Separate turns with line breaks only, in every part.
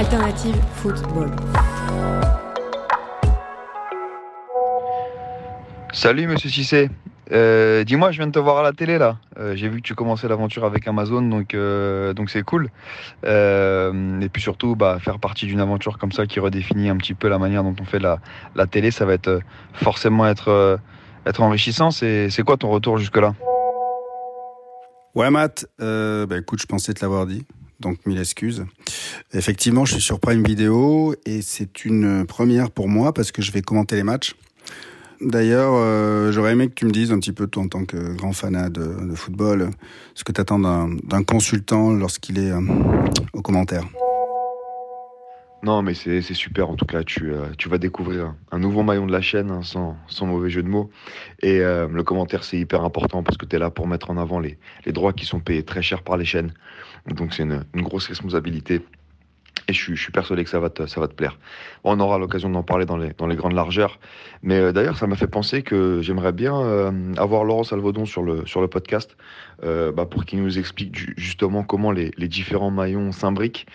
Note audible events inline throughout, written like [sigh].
Alternative Football.
Salut Monsieur Cissé. Euh, Dis-moi, je viens de te voir à la télé là. Euh, J'ai vu que tu commençais l'aventure avec Amazon, donc euh, donc c'est cool. Euh, et puis surtout, bah, faire partie d'une aventure comme ça qui redéfinit un petit peu la manière dont on fait la, la télé, ça va être forcément être être enrichissant. C'est c'est quoi ton retour jusque là
Ouais, Matt, euh, bah, écoute, je pensais te l'avoir dit, donc mille excuses. Effectivement, je suis sur Prime Video et c'est une première pour moi parce que je vais commenter les matchs. D'ailleurs, euh, j'aurais aimé que tu me dises un petit peu, toi, en tant que grand fanat de, football, ce que tu attends d'un consultant lorsqu'il est euh, au commentaire.
Non, mais c'est super en tout cas. Tu, euh, tu vas découvrir un nouveau maillon de la chaîne, hein, sans, mauvais jeu de mots. Et le commentaire, c'est hyper important parce que tu es là pour mettre en avant les droits qui sont payés très cher par les chaînes. Donc c'est une, grosse responsabilité. Et je suis, persuadé que ça va te, ça va te plaire. On aura l'occasion d'en parler dans les, dans les grandes largeurs. Mais euh, d'ailleurs, ça m'a fait penser que j'aimerais bien euh, avoir Laurent Salvaudon sur le, sur le podcast euh, bah, pour qu'il nous explique ju- justement comment les, les différents maillons s'imbriquent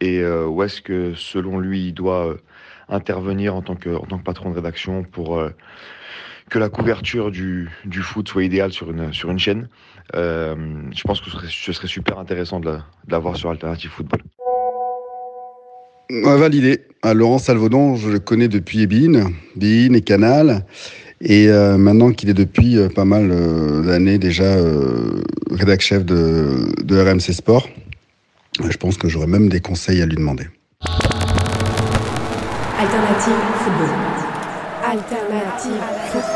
et où est-ce que, selon lui, il doit intervenir en tant, que, en tant que patron de rédaction pour que la couverture du, du foot soit idéale sur une, sur une chaîne. Euh, je pense que ce serait, ce serait super intéressant de la- de sur Alternative Football.
Validé. Ah, Laurent Salvaudon, je le connais depuis Bein, Bein et Canal. Et euh, maintenant qu'il est depuis euh, pas mal euh, d'années déjà euh, rédac chef de, de RMC Sport, je pense que j'aurais même des conseils à lui demander.
Alternative Football. Alternative Football.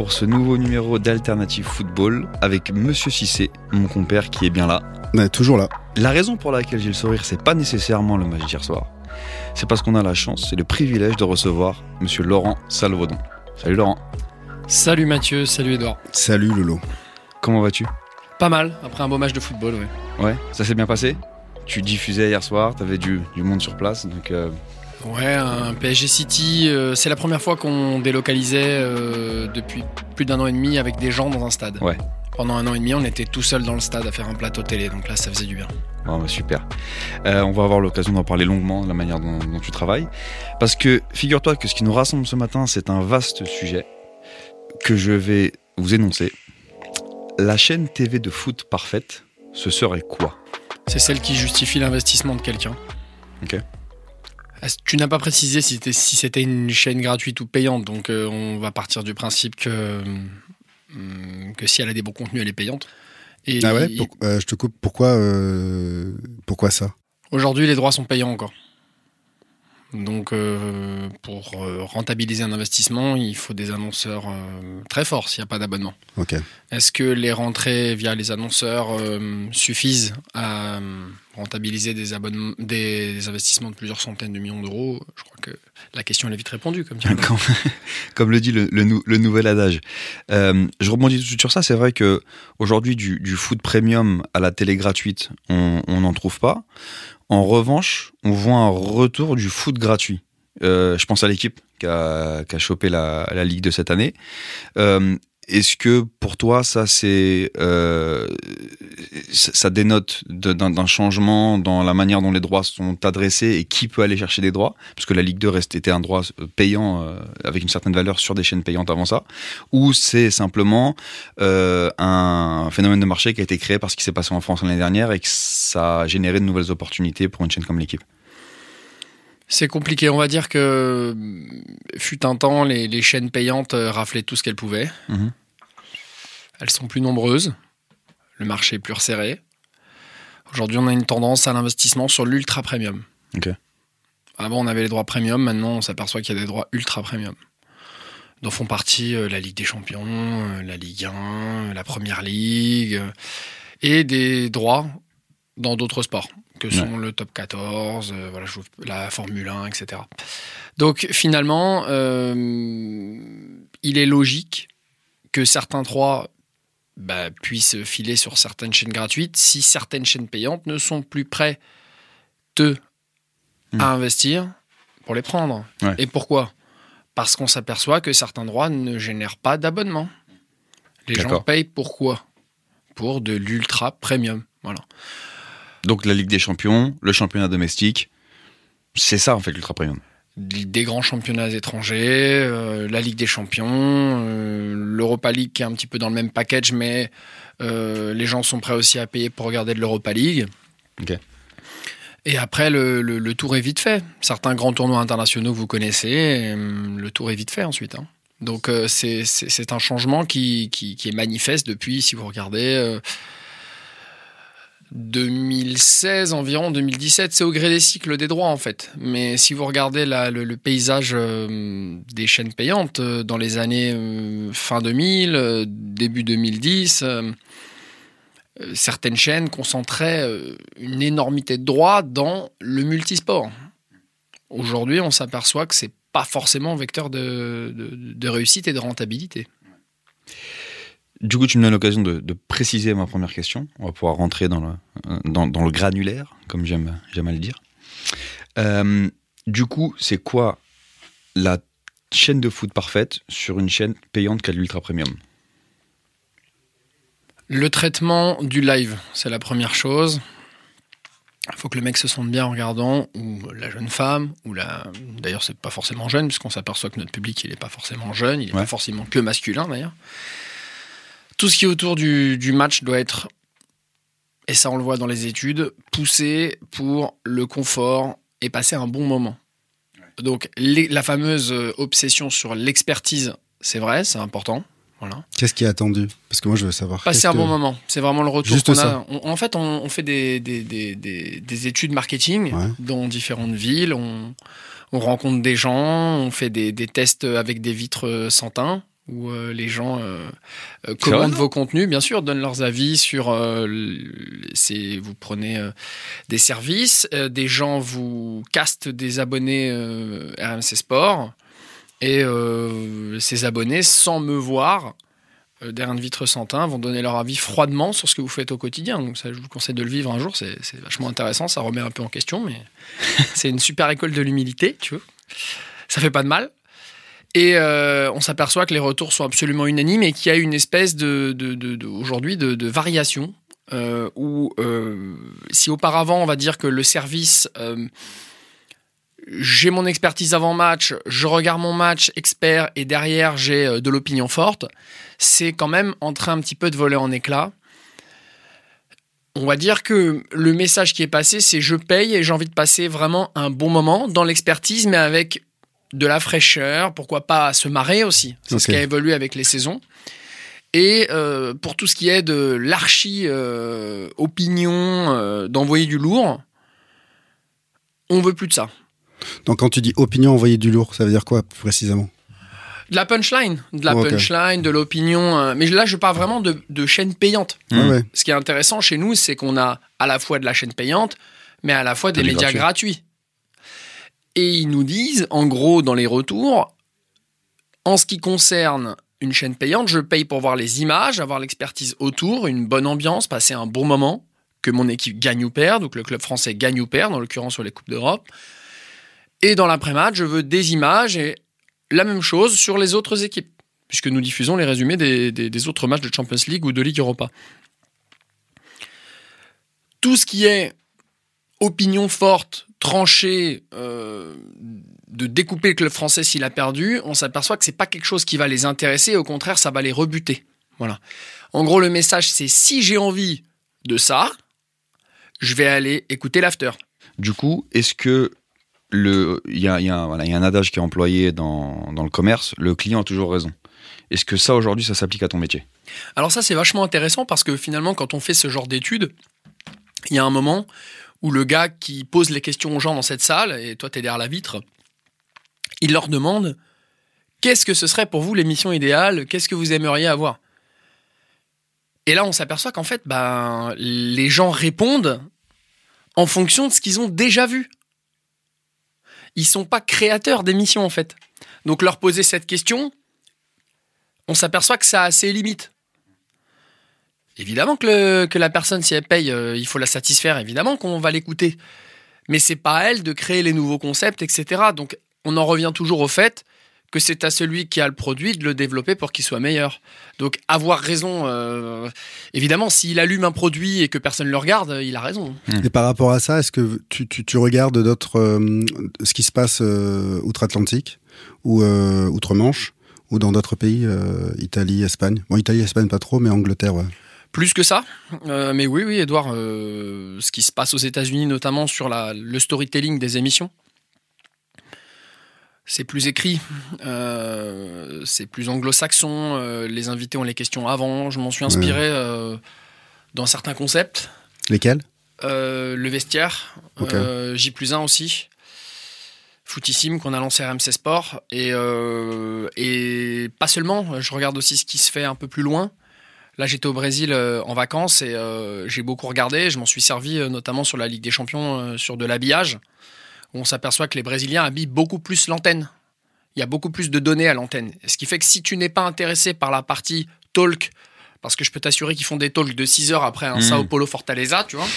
pour ce nouveau numéro d'Alternative Football avec Monsieur Cissé, mon compère qui est bien là.
Ouais, toujours là.
La raison pour laquelle j'ai le sourire, c'est pas nécessairement le match d'hier soir. C'est parce qu'on a la chance et le privilège de recevoir Monsieur Laurent Salvaudon. Salut Laurent,
Salut Mathieu, salut Edouard.
Salut Lolo.
comment vas-tu?
Pas mal, après un beau match de football, ouais.
Ouais, ça s'est bien passé? Tu diffusais hier soir, t'avais du, du monde sur place, donc euh,
Ouais, un PSG City, euh, c'est la première fois qu'on délocalisait euh, depuis plus d'un an et demi avec des gens dans un stade.
Ouais.
Pendant un an et demi, on était tout seul dans le stade à faire un plateau télé, donc là, ça faisait du bien.
Bah, super. Euh, on va avoir l'occasion d'en parler longuement, de la manière dont, dont tu travailles. Parce que figure-toi que ce qui nous rassemble ce matin, c'est un vaste sujet que je vais vous énoncer. La chaîne TV de foot parfaite, ce serait quoi?
C'est celle qui justifie l'investissement de quelqu'un.
Ok.
Tu n'as pas précisé si c'était si une chaîne gratuite ou payante, donc euh, on va partir du principe que, hum, que si elle a des bons contenus, elle est payante. Et
Ah ouais? pour- euh, Je te coupe. Pourquoi, euh, pourquoi ça?
Aujourd'hui, les droits sont payants encore. Donc, euh, pour rentabiliser un investissement, il faut des annonceurs euh, très forts s'il n'y a pas d'abonnement.
Ok.
Est-ce que les rentrées via les annonceurs euh, suffisent à rentabiliser des, abonnements, des, investissements de plusieurs centaines de millions d'euros Je crois que la question est vite répondue, comme
comme, [laughs] comme le dit le, le nou- le nouvel adage. Euh, je rebondis tout de suite sur ça. C'est vrai que aujourd'hui, du, du foot premium à la télé gratuite, on n'en trouve pas. En revanche, on voit un retour du foot gratuit. Euh, je pense à l'équipe qui a, qui a chopé la, la Ligue de cette année. Euh,
est-ce que pour toi, ça, c'est, euh, ça dénote d'un changement dans la manière dont les droits sont adressés et qui peut aller chercher des droits? Parce que la Ligue 2 restait était un droit payant euh, avec une certaine valeur sur des chaînes payantes avant ça. Ou c'est simplement euh, un phénomène de marché qui a été créé par ce qui s'est passé en France l'année dernière et que ça a généré de nouvelles opportunités pour une chaîne comme l'équipe?
C'est compliqué. On va dire que fut un temps, les, chaînes payantes euh, raflaient tout ce qu'elles pouvaient. Mhm. Elles sont plus nombreuses. Le marché est plus resserré. Aujourd'hui, on a une tendance à l'investissement sur l'ultra premium. Avant, on avait les droits premium. Maintenant, on s'aperçoit qu'il y a des droits ultra premium dont font partie euh, la Ligue des Champions, euh, la Ligue 1, la Première Ligue, et des droits dans d'autres sports que sont le top 14, euh, voilà, la Formule 1, etc. Donc finalement, euh, il est logique que certains droits bah, puissent filer sur certaines chaînes gratuites si certaines chaînes payantes ne sont plus prêtes à hmm. investir pour les prendre. Et pourquoi? Parce qu'on s'aperçoit que certains droits ne génèrent pas d'abonnement. Les gens payent pourquoi? Pour de l'ultra premium. Voilà.
Donc la Ligue des Champions, le championnat domestique, c'est ça en fait l'Ultra Premium.
Des grands championnats étrangers, euh, la Ligue des Champions, euh, l'Europa League qui est un petit peu dans le même package, mais euh, les gens sont prêts aussi à payer pour regarder de l'Europa League. Et après, le, tour est vite fait. Certains grands tournois internationaux vous connaissez, le tour est vite fait ensuite. Hein. Donc c'est un changement qui, qui, est manifeste depuis, si vous regardez 2016 environ, 2017, c'est au gré des cycles des droits en fait. Mais si vous regardez le, paysage euh, des chaînes payantes euh, dans les années euh, fin 2000, début 2010, certaines chaînes concentraient une énormité de droits dans le multisport. Aujourd'hui, on s'aperçoit que c'est pas forcément vecteur de réussite et de rentabilité.
Du coup, tu me donnes l'occasion de, préciser ma première question. On va pouvoir rentrer dans le, dans, le granulaire, comme j'aime à le dire. Euh, du coup, c'est quoi la chaîne de foot parfaite sur une chaîne payante qu'à l'ultra premium?
Le traitement du live, c'est la première chose. Il faut que le mec se sente bien en regardant, ou la jeune femme, ou la. D'ailleurs, c'est pas forcément jeune, puisqu'on s'aperçoit que notre public, il n'est pas forcément jeune, il n'est pas forcément que masculin d'ailleurs tout ce qui est autour du, match doit être, et ça on le voit dans les études, poussé pour le confort et passer un bon moment. Donc la fameuse euh, obsession sur l'expertise, c'est vrai, c'est important. Voilà.
Qu'est-ce qui est attendu? Parce que moi, je veux savoir.
Passer un bon moment. C'est vraiment le retour qu'on a. en fait, on, fait des, des, études marketing dans différentes villes. On, rencontre des gens. On fait des, tests avec des vitres euh, sans teint où euh, les gens euh, euh, commandent vos contenus, bien sûr, donnent leurs avis sur. vous prenez des services, des gens vous castent des abonnés RMC Sport, et ces abonnés, sans me voir, derrière une vitre sans teint, vont donner leur avis froidement sur ce que vous faites au quotidien. Donc ça, je vous conseille de le vivre un jour, c'est vachement intéressant, ça remet un peu en question, mais [laughs] c'est une super école de l'humilité, tu vois. Ça fait pas de mal. Et euh, on s'aperçoit que les retours sont absolument unanimes et qu'il y a une espèce de, aujourd'hui de, variation euh, où euh, si auparavant on va dire que le service j'ai mon expertise avant match, je regarde mon match expert et derrière j'ai de l'opinion forte, c'est quand même en train un petit peu de voler en éclats. On va dire que le message qui est passé, c'est je paye et j'ai envie de passer vraiment un bon moment dans l'expertise, mais avec de la fraîcheur, pourquoi pas se marrer aussi. C'est ce qui a évolué avec les saisons. Et euh, pour tout ce qui est de l'archi-opinion, euh, euh, d'envoyer du lourd, on veut plus de ça.
Donc quand tu dis opinion, envoyer du lourd, ça veut dire quoi précisément?
De la punchline, de la punchline, de l'opinion. mais là, je parle vraiment de, de chaîne payante. Ce qui est intéressant chez nous, c'est qu'on a à la fois de la chaîne payante, mais à la fois des médias gratuits. Et ils nous disent, en gros, dans les retours, en ce qui concerne une chaîne payante, je paye pour voir les images, avoir l'expertise autour, une bonne ambiance, passer un bon moment, que mon équipe gagne ou perde, ou que le club français gagne ou perd, dans l'occurrence sur les Coupes d'Europe. Et dans l'après-match, je veux des images et la même chose sur les autres équipes. puisque nous diffusons les résumés des, des- des autres matchs de Champions League ou de Ligue Europa. Tout ce qui est opinion forte, tranchée, euh, de découper le club français s'il a perdu, on s'aperçoit que c'est pas quelque chose qui va les intéresser, au contraire, ça va les rebuter. Voilà. En gros, le message, c'est si j'ai envie de ça, je vais aller écouter l'after.
Du coup, est-ce que le, il y a, il y a un- voilà, il y a un adage qui est employé dans, dans le commerce, le client a toujours raison. Est-ce que ça aujourd'hui, ça s'applique à ton métier?
Alors ça, c'est vachement intéressant parce que finalement, quand on fait ce genre d'études, il y a un moment où le gars qui pose les questions aux gens dans cette salle, et toi, tu es derrière la vitre, il leur demande qu'est-ce que ce serait pour vous l'émission idéale? Qu'est-ce que vous aimeriez avoir? Et là, on s'aperçoit qu'en fait, ben, les gens répondent en fonction de ce qu'ils ont déjà vu. Ils sont pas créateurs d'émissions, en fait. Donc, leur poser cette question, on s'aperçoit que ça a ses limites. Évidemment que, le- que la personne, si elle paye, euh, il faut la satisfaire, évidemment qu'on va l'écouter. Mais c'est pas à elle de créer les nouveaux concepts, etc. Donc on en revient toujours au fait que c'est à celui qui a le produit de le développer pour qu'il soit meilleur. Donc avoir raison, euh, évidemment, s'il allume un produit et que personne ne le regarde, il a raison.
Et par rapport à ça, est-ce que tu, tu, tu regardes d'autres, euh, ce qui se passe euh, outre-Atlantique ou euh, outre-Manche ou dans d'autres pays, euh, Italie, Espagne? Bon, Italie, Espagne, pas trop, mais Angleterre, ouais.
Plus que ça, Euh, mais oui, oui, Edouard, euh, ce qui se passe aux États-Unis, notamment sur la, le storytelling des émissions, c'est plus écrit, euh, c'est plus anglo-saxon. les invités ont les questions avant. Je m'en suis inspiré dans certains concepts.
Lesquels?
Le vestiaire,
Ok.
euh, J plus 1 aussi. Footissime qu'on a lancé à RMC Sport. Et, euh, et pas seulement, je regarde aussi ce qui se fait un peu plus loin. Là, j'étais au Brésil euh, en vacances et euh, j'ai beaucoup regardé. Je m'en suis servi euh, notamment sur la Ligue des Champions, sur de l'habillage, où on s'aperçoit que les Brésiliens habillent beaucoup plus l'antenne. Il y a beaucoup plus de données à l'antenne. Ce qui fait que si tu n'es pas intéressé par la partie talk, parce que je peux t'assurer qu'ils font des talks de 6 heures après un
Mhm.
Sao Paulo Fortaleza, tu vois,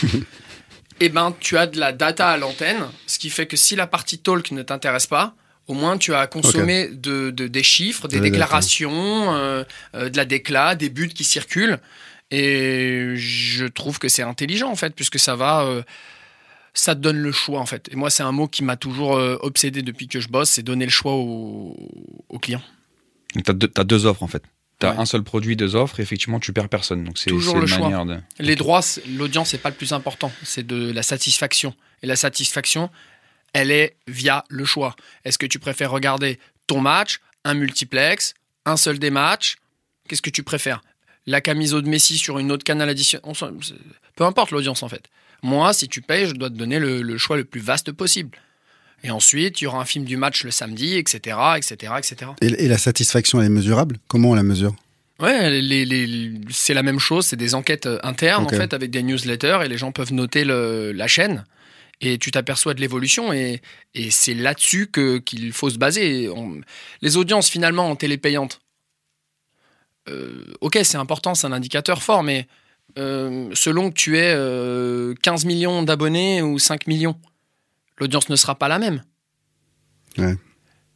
[laughs] eh ben, tu as de la data à l'antenne, ce qui fait que si la partie talk ne t'intéresse pas, au moins tu as consommé de, de- des chiffres, des déclarations, euh, euh, de la déclat, des buts qui circulent. Et je trouve que c'est intelligent en fait, puisque ça va, euh, ça te donne le choix en fait. Et moi, c'est un mot qui m'a toujours euh, obsédé depuis que je bosse, c'est donner le choix aux, aux clients.
Donc, t'as deux, offres en fait. T'as
Ouais.
un seul produit, deux offres, et effectivement, tu perds personne. Donc, c'est
Toujours le choix.
de.
Les droits, l'audience, c'est pas le plus important, c'est de la satisfaction. Et la satisfaction, elle est via le choix. Est-ce que tu préfères regarder ton match, un multiplex, un seul des matchs? Qu'est-ce que tu préfères? La camiso de Messi sur une autre canal addition on s'en- c'est- Peu importe l'audience en fait. Moi, si tu payes, je dois te donner le, le choix le plus vaste possible. Et ensuite, il y aura un film du match le samedi, etc., etc., etc.
Et, et la satisfaction, elle est mesurable? Comment on la mesure?
Ouais, les, les- c'est la même chose, c'est des enquêtes euh, internes en fait avec des newsletters et les gens peuvent noter le- la chaîne et tu t'aperçois de l'évolution et, et c'est là-dessus que qu'il faut se baser. On- les audiences finalement en télé payante, euh, ok c'est important, c'est un indicateur fort, mais euh, selon que tu aies euh, 15 millions d'abonnés ou 5 millions, l'audience ne sera pas la même.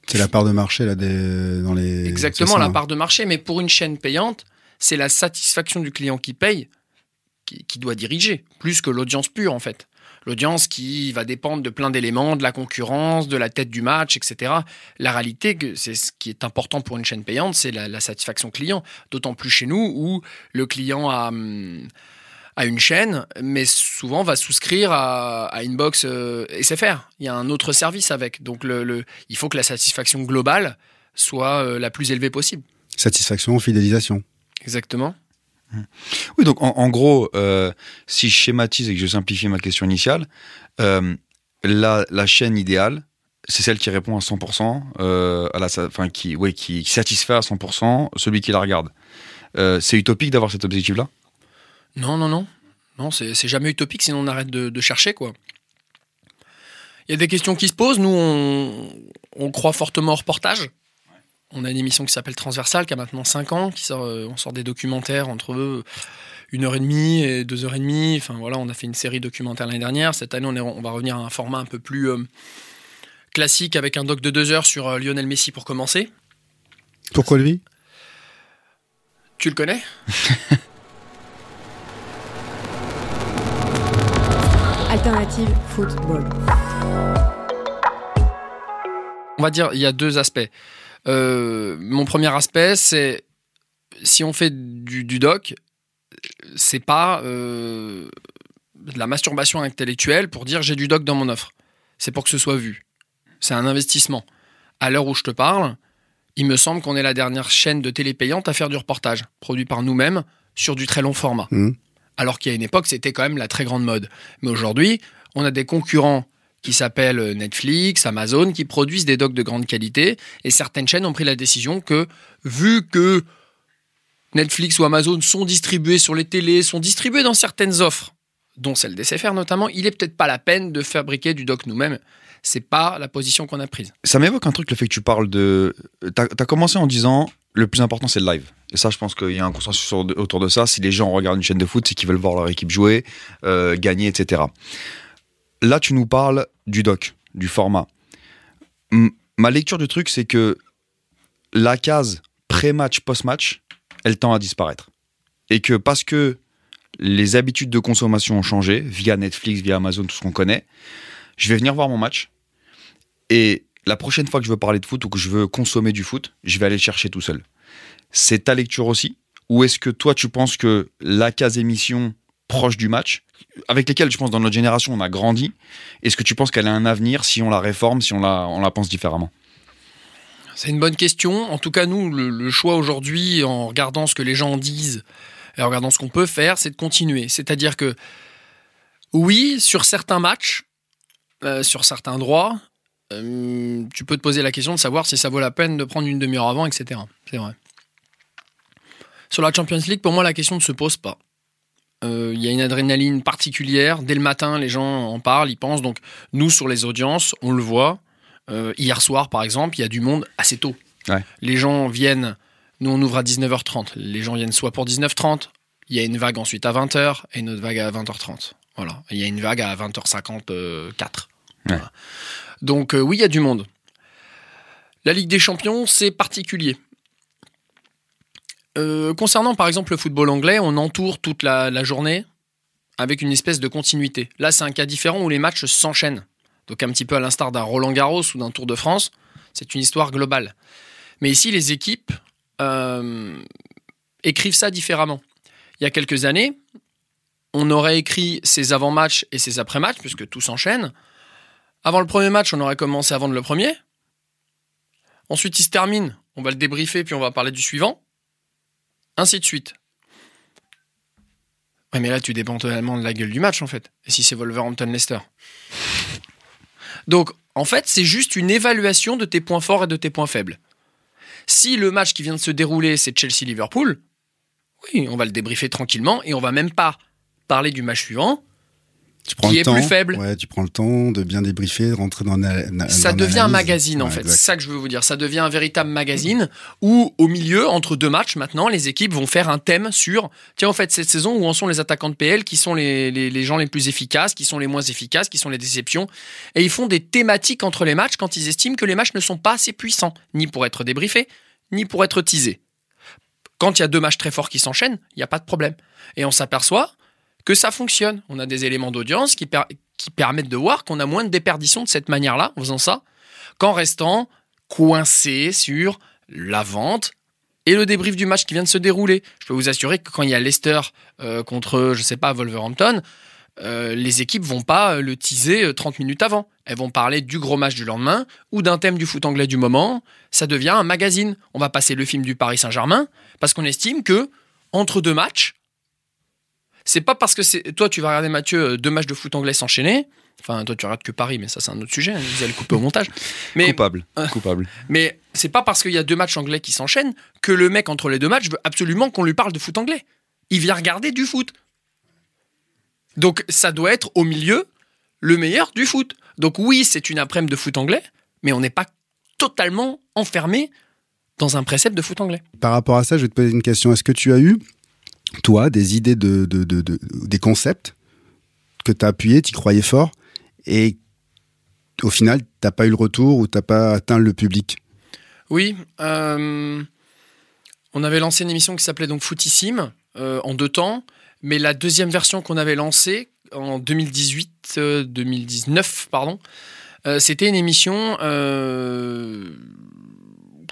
C'est la part de marché là des dans les.
Exactement,
ça,
la
hein.
part de marché. Mais pour une chaîne payante, c'est la satisfaction du client qui paye qui, qui doit diriger, plus que l'audience pure, en fait. L'audience qui va dépendre de plein d'éléments, de la concurrence, de la tête du match, etc. La réalité, c'est ce qui est important pour une chaîne payante, c'est la, la satisfaction client. D'autant plus chez nous où le client a, hum, une chaîne, mais souvent va souscrire à, à une box euh, SFR. Il y a un autre service avec. Donc le, le- il faut que la satisfaction globale soit euh, la plus élevée possible.
Satisfaction, fidélisation.
Exactement.
Oui, donc en, gros, euh, si je schématise et que je simplifie ma question initiale, euh, la, la chaîne idéale, c'est celle qui répond à 100%, euh, à la, enfin qui, ouais, qui, satisfait à 100% celui qui la regarde. C'est utopique d'avoir cet objectif-là?
Non, non, non. Non, c'est c'est jamais utopique, sinon on arrête de, de chercher, quoi. Il y a des questions qui se posent. Nous, on, on croit fortement au reportage. On a une émission qui s'appelle Transversal, qui a maintenant 5 ans, qui sort, euh, on sort des documentaires entre eux, une heure et demie et deux heures et demie. Enfin voilà, on a fait une série documentaire l'année dernière. Cette année, on, est- on va revenir à un format un peu plus euh, classique avec un doc de deux heures sur euh, Lionel Messi pour commencer.
Pourquoi lui?
Tu le connais? [laughs]
Alternative football.
On va dire, il y a deux aspects. Euh, mon premier aspect, c'est si on fait du, du doc, c'est pas euh, de la masturbation intellectuelle pour dire j'ai du doc dans mon offre. C'est pour que ce soit vu. C'est un investissement. À l'heure où je te parle, il me semble qu'on est la dernière chaîne de télé payante à faire du reportage, produit par nous-mêmes, sur du très long format.
Mmh.
Alors qu'il y a une époque, c'était quand même la très grande mode. Mais aujourd'hui, on a des concurrents qui s'appellent Netflix, Amazon, qui produisent des docs de grande qualité. Et certaines chaînes ont pris la décision que, vu que Netflix ou Amazon sont distribués sur les télés, sont distribués dans certaines offres, dont celle d'SFR notamment, il est peut-être pas la peine de fabriquer du doc nous-mêmes. C'est pas la position qu'on a prise.
Ça m'évoque un truc, le fait que tu parles de. T'as as commencé en disant le plus important, c'est le live. Et ça, je pense qu'il y a un consensus autour de ça. Si les gens regardent une chaîne de foot, c'est qu'ils veulent voir leur équipe jouer, euh, gagner, etc. Là, tu nous parles du doc, du format. Ma lecture du truc, c'est que la case pré-match, post-match, elle tend à disparaître. Et que parce que les habitudes de consommation ont changé, via Netflix, via Amazon, tout ce qu'on connaît, je vais venir voir mon match. Et la prochaine fois que je veux parler de foot ou que je veux consommer du foot, je vais aller le chercher tout seul. C'est ta lecture aussi? Ou est-ce que toi, tu penses que la case émission proche du match, avec lesquelles je pense dans notre génération on a grandi, est-ce que tu penses qu'elle a un avenir si on la réforme, si on la, on la pense différemment?
C'est une bonne question. En tout cas, nous, le, choix aujourd'hui, en regardant ce que les gens en disent et en regardant ce qu'on peut faire, c'est de continuer. C'est-à-dire que, oui, sur certains matchs, euh, sur certains droits, euh, tu peux te poser la question de savoir si ça vaut la peine de prendre une demi-heure avant, etc. C'est vrai. Sur la Champions League, pour moi, la question ne se pose pas. Euh, Il y a une adrénaline particulière. Dès le matin, les gens en parlent, ils pensent. Donc, nous, sur les audiences, on le voit. Euh, hier soir, par exemple, il y a du monde assez tôt.
Ouais.
Les gens viennent, nous on ouvre à 19h30. Les gens viennent soit pour 19h30, il y a une vague ensuite à 20h et une autre vague à 20h30. Voilà. Il y a une vague à 20h54. Voilà. Donc euh, oui, il y a du monde. La Ligue des Champions, c'est particulier. Euh, concernant par exemple le football anglais, on entoure toute la, journée avec une espèce de continuité. Là, c'est un cas différent où les matchs s'enchaînent. Donc un petit peu à l'instar d'un Roland Garros ou d'un Tour de France, c'est une histoire globale. Mais ici, les équipes euh, écrivent ça différemment. Il y a quelques années, on aurait écrit ses avant-matchs et ses après-matchs, puisque tout s'enchaîne. Avant le premier match, on aurait commencé à vendre le premier. Ensuite, il se termine, on va le débriefer, puis on va parler du suivant. Ainsi de suite. Ouais, mais là, tu dépends totalement de la gueule du match, en fait. Et si c'est Wolverhampton-Leicester donc, en fait, c'est juste une évaluation de tes points forts et de tes points faibles. Si le match qui vient de se dérouler, c'est Chelsea-Liverpool, oui, on va le débriefer tranquillement et on va même pas parler du match suivant.
Tu prends
Qui
le
est
temps,
plus faible.
Ouais, tu prends le temps de bien débriefer, de rentrer dans la,
Ça
dans
devient un magazine en
Ouais,
fait, c'est ça que je veux vous dire. Ça devient un véritable magazine où au milieu, entre deux matchs maintenant, les équipes vont faire un thème sur, tiens en fait cette saison, où en sont les attaquants de PL, qui sont les, les, les gens les plus efficaces, qui sont les moins efficaces, qui sont les déceptions. Et ils font des thématiques entre les matchs quand ils estiment que les matchs ne sont pas assez puissants, ni pour être débriefés, ni pour être teasés. Quand il y a deux matchs très forts qui s'enchaînent, il n'y a pas de problème. Et on s'aperçoit que ça fonctionne. On a des éléments d'audience qui, per- qui permettent de voir qu'on a moins de déperdition de cette manière-là, en faisant ça, qu'en restant coincé sur la vente et le débrief du match qui vient de se dérouler. Je peux vous assurer que quand il y a Leicester euh, contre, je sais pas, Wolverhampton, euh, les équipes vont pas euh, le teaser euh, 30 minutes avant. Elles vont parler du gros match du lendemain ou d'un thème du foot anglais du moment. Ça devient un magazine. On va passer le film du Paris Saint-Germain parce qu'on estime que entre deux matchs, c'est pas parce que c'est toi tu vas regarder Mathieu euh, deux matchs de foot anglais s'enchaîner. Enfin, toi tu regardes que Paris, mais ça c'est un autre sujet. hein, Vous allez le couper au montage. Mais
Coupable.
Euh.
Coupable.
mais c'est pas parce qu'il y a deux matchs anglais qui s'enchaînent que le mec entre les deux matchs veut absolument qu'on lui parle de foot anglais. Il vient regarder du foot. Donc ça doit être au milieu le meilleur du foot. Donc oui, c'est une après-midi de foot anglais, mais on n'est pas totalement enfermé dans un précepte de foot anglais.
Par rapport à ça, je vais te poser une question. Est-ce que tu as eu, toi, des idées de, de, de- de- des concepts que tu as appuyés, tu croyais fort, et au final, t'as pas eu le retour ou t'as pas atteint le public?
Oui. euh, On avait lancé une émission qui s'appelait donc Footissime euh, en deux temps, mais la deuxième version qu'on avait lancée en 2018, 2019, pardon, c'était une émission.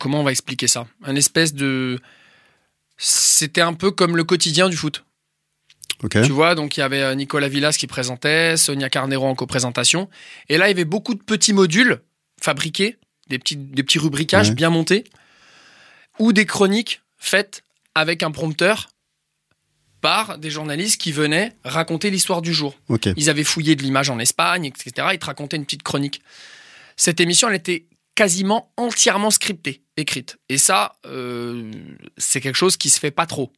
comment on va expliquer ça? Un espèce de. C'était un peu comme le quotidien du foot. Tu vois, donc il y avait euh, Nicolas Villas qui présentait, Sonia Carnero en coprésentation. Et là, il y avait beaucoup de petits modules fabriqués, des petits, des petits rubricages bien montés, ou des chroniques faites avec un prompteur par des journalistes qui venaient raconter l'histoire du jour. Ils avaient fouillé de l'image en Espagne, etc. Ils te racontaient une petite chronique. Cette émission, elle était quasiment entièrement scriptée, écrite. Et ça, euh, c'est quelque chose qui se fait pas trop.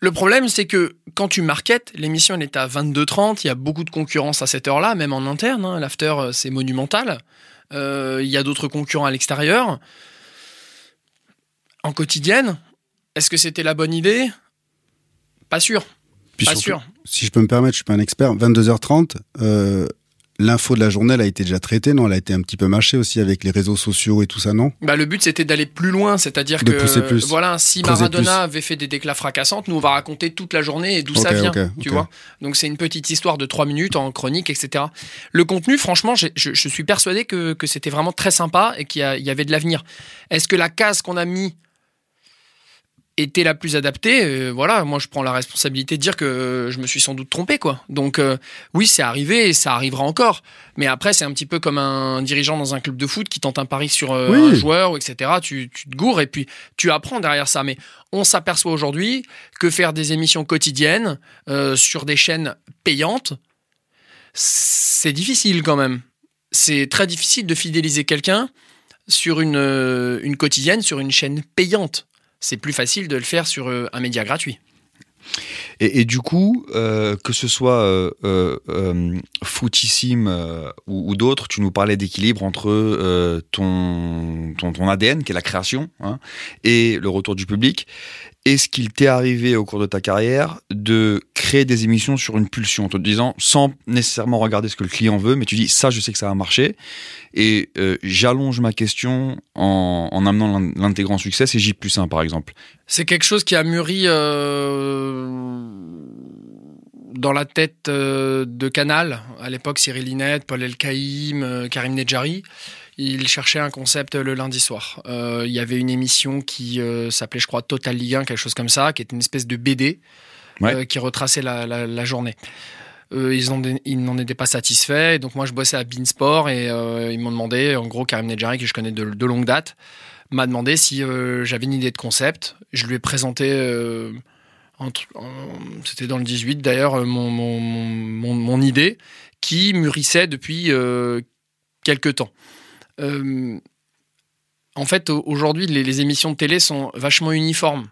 Le problème, c'est que quand tu marketes, l'émission est à 22h30, il y a beaucoup de concurrence à cette heure-là, même en interne. Hein. L'after, euh, c'est monumental. Euh, il y a d'autres concurrents à l'extérieur. En quotidienne, est-ce que c'était la bonne idée? Pas sûr. pas sûr.
Si je peux me permettre, je suis pas un expert. 22h30, L'info de la journée, elle a été déjà traitée, non? Elle a été un petit peu mâchée aussi avec les réseaux sociaux et tout ça, non?
Bah, Le but, c'était d'aller plus loin, c'est-à-dire que voilà, si Maradona avait fait des déclats fracassantes, nous, on va raconter toute la journée et d'où ça vient, tu vois. Donc, c'est une petite histoire de trois minutes en chronique, etc. Le contenu, franchement, je, je, suis persuadé que, que c'était vraiment très sympa et qu'il y, y, avait de l'avenir. Est-ce que la case qu'on a mis était la plus adaptée, euh, voilà, moi je prends la responsabilité de dire que je me suis sans doute trompé, quoi. Donc euh, oui, c'est arrivé et ça arrivera encore. Mais après, c'est un petit peu comme un dirigeant dans un club de foot qui tente un pari sur euh, un joueur, etc. Tu, tu, te gourres et puis tu apprends derrière ça. Mais on s'aperçoit aujourd'hui que faire des émissions quotidiennes sur des chaînes payantes, c'est difficile quand même. C'est très difficile de fidéliser quelqu'un sur une, une quotidienne, sur une chaîne payante c'est plus facile de le faire sur euh, un média gratuit.
Et, du coup, euh, que ce soit euh, euh Footissime ou, d'autres, tu nous parlais d'équilibre entre ton, ton, ADN, qui est la création, hein, et le retour du public. Est-ce qu'il t'est arrivé au cours de ta carrière de créer des émissions sur une pulsion, en te disant, sans nécessairement regarder ce que le client veut, mais tu dis, ça, je sais que ça va marcher, et euh, j'allonge ma question en, en amenant l'intégrant succès, c'est J plus 1 par exemple.
C'est quelque chose qui a mûri euh, dans la tête euh, de Canal, à l'époque Cyril Linette, Paul Elkaïm, Karim Nedjari il cherchait un concept le lundi soir. Euh, il y avait une émission qui euh, s'appelait, je crois, Total Ligue 1, quelque chose comme ça, qui était une espèce de BD euh, qui retraçait la, journée. ils n'en étaient pas satisfaits. Donc moi, je bossais à Beansport et ils m'ont demandé, en gros, Karim Nedjari, que je connais de, longue date, m'a demandé si j'avais une idée de concept. Je lui ai présenté, c'était dans le 18 d'ailleurs, mon, mon, idée qui mûrissait depuis quelques temps. Euh, en fait, aujourd'hui, les, émissions de télé sont vachement uniformes.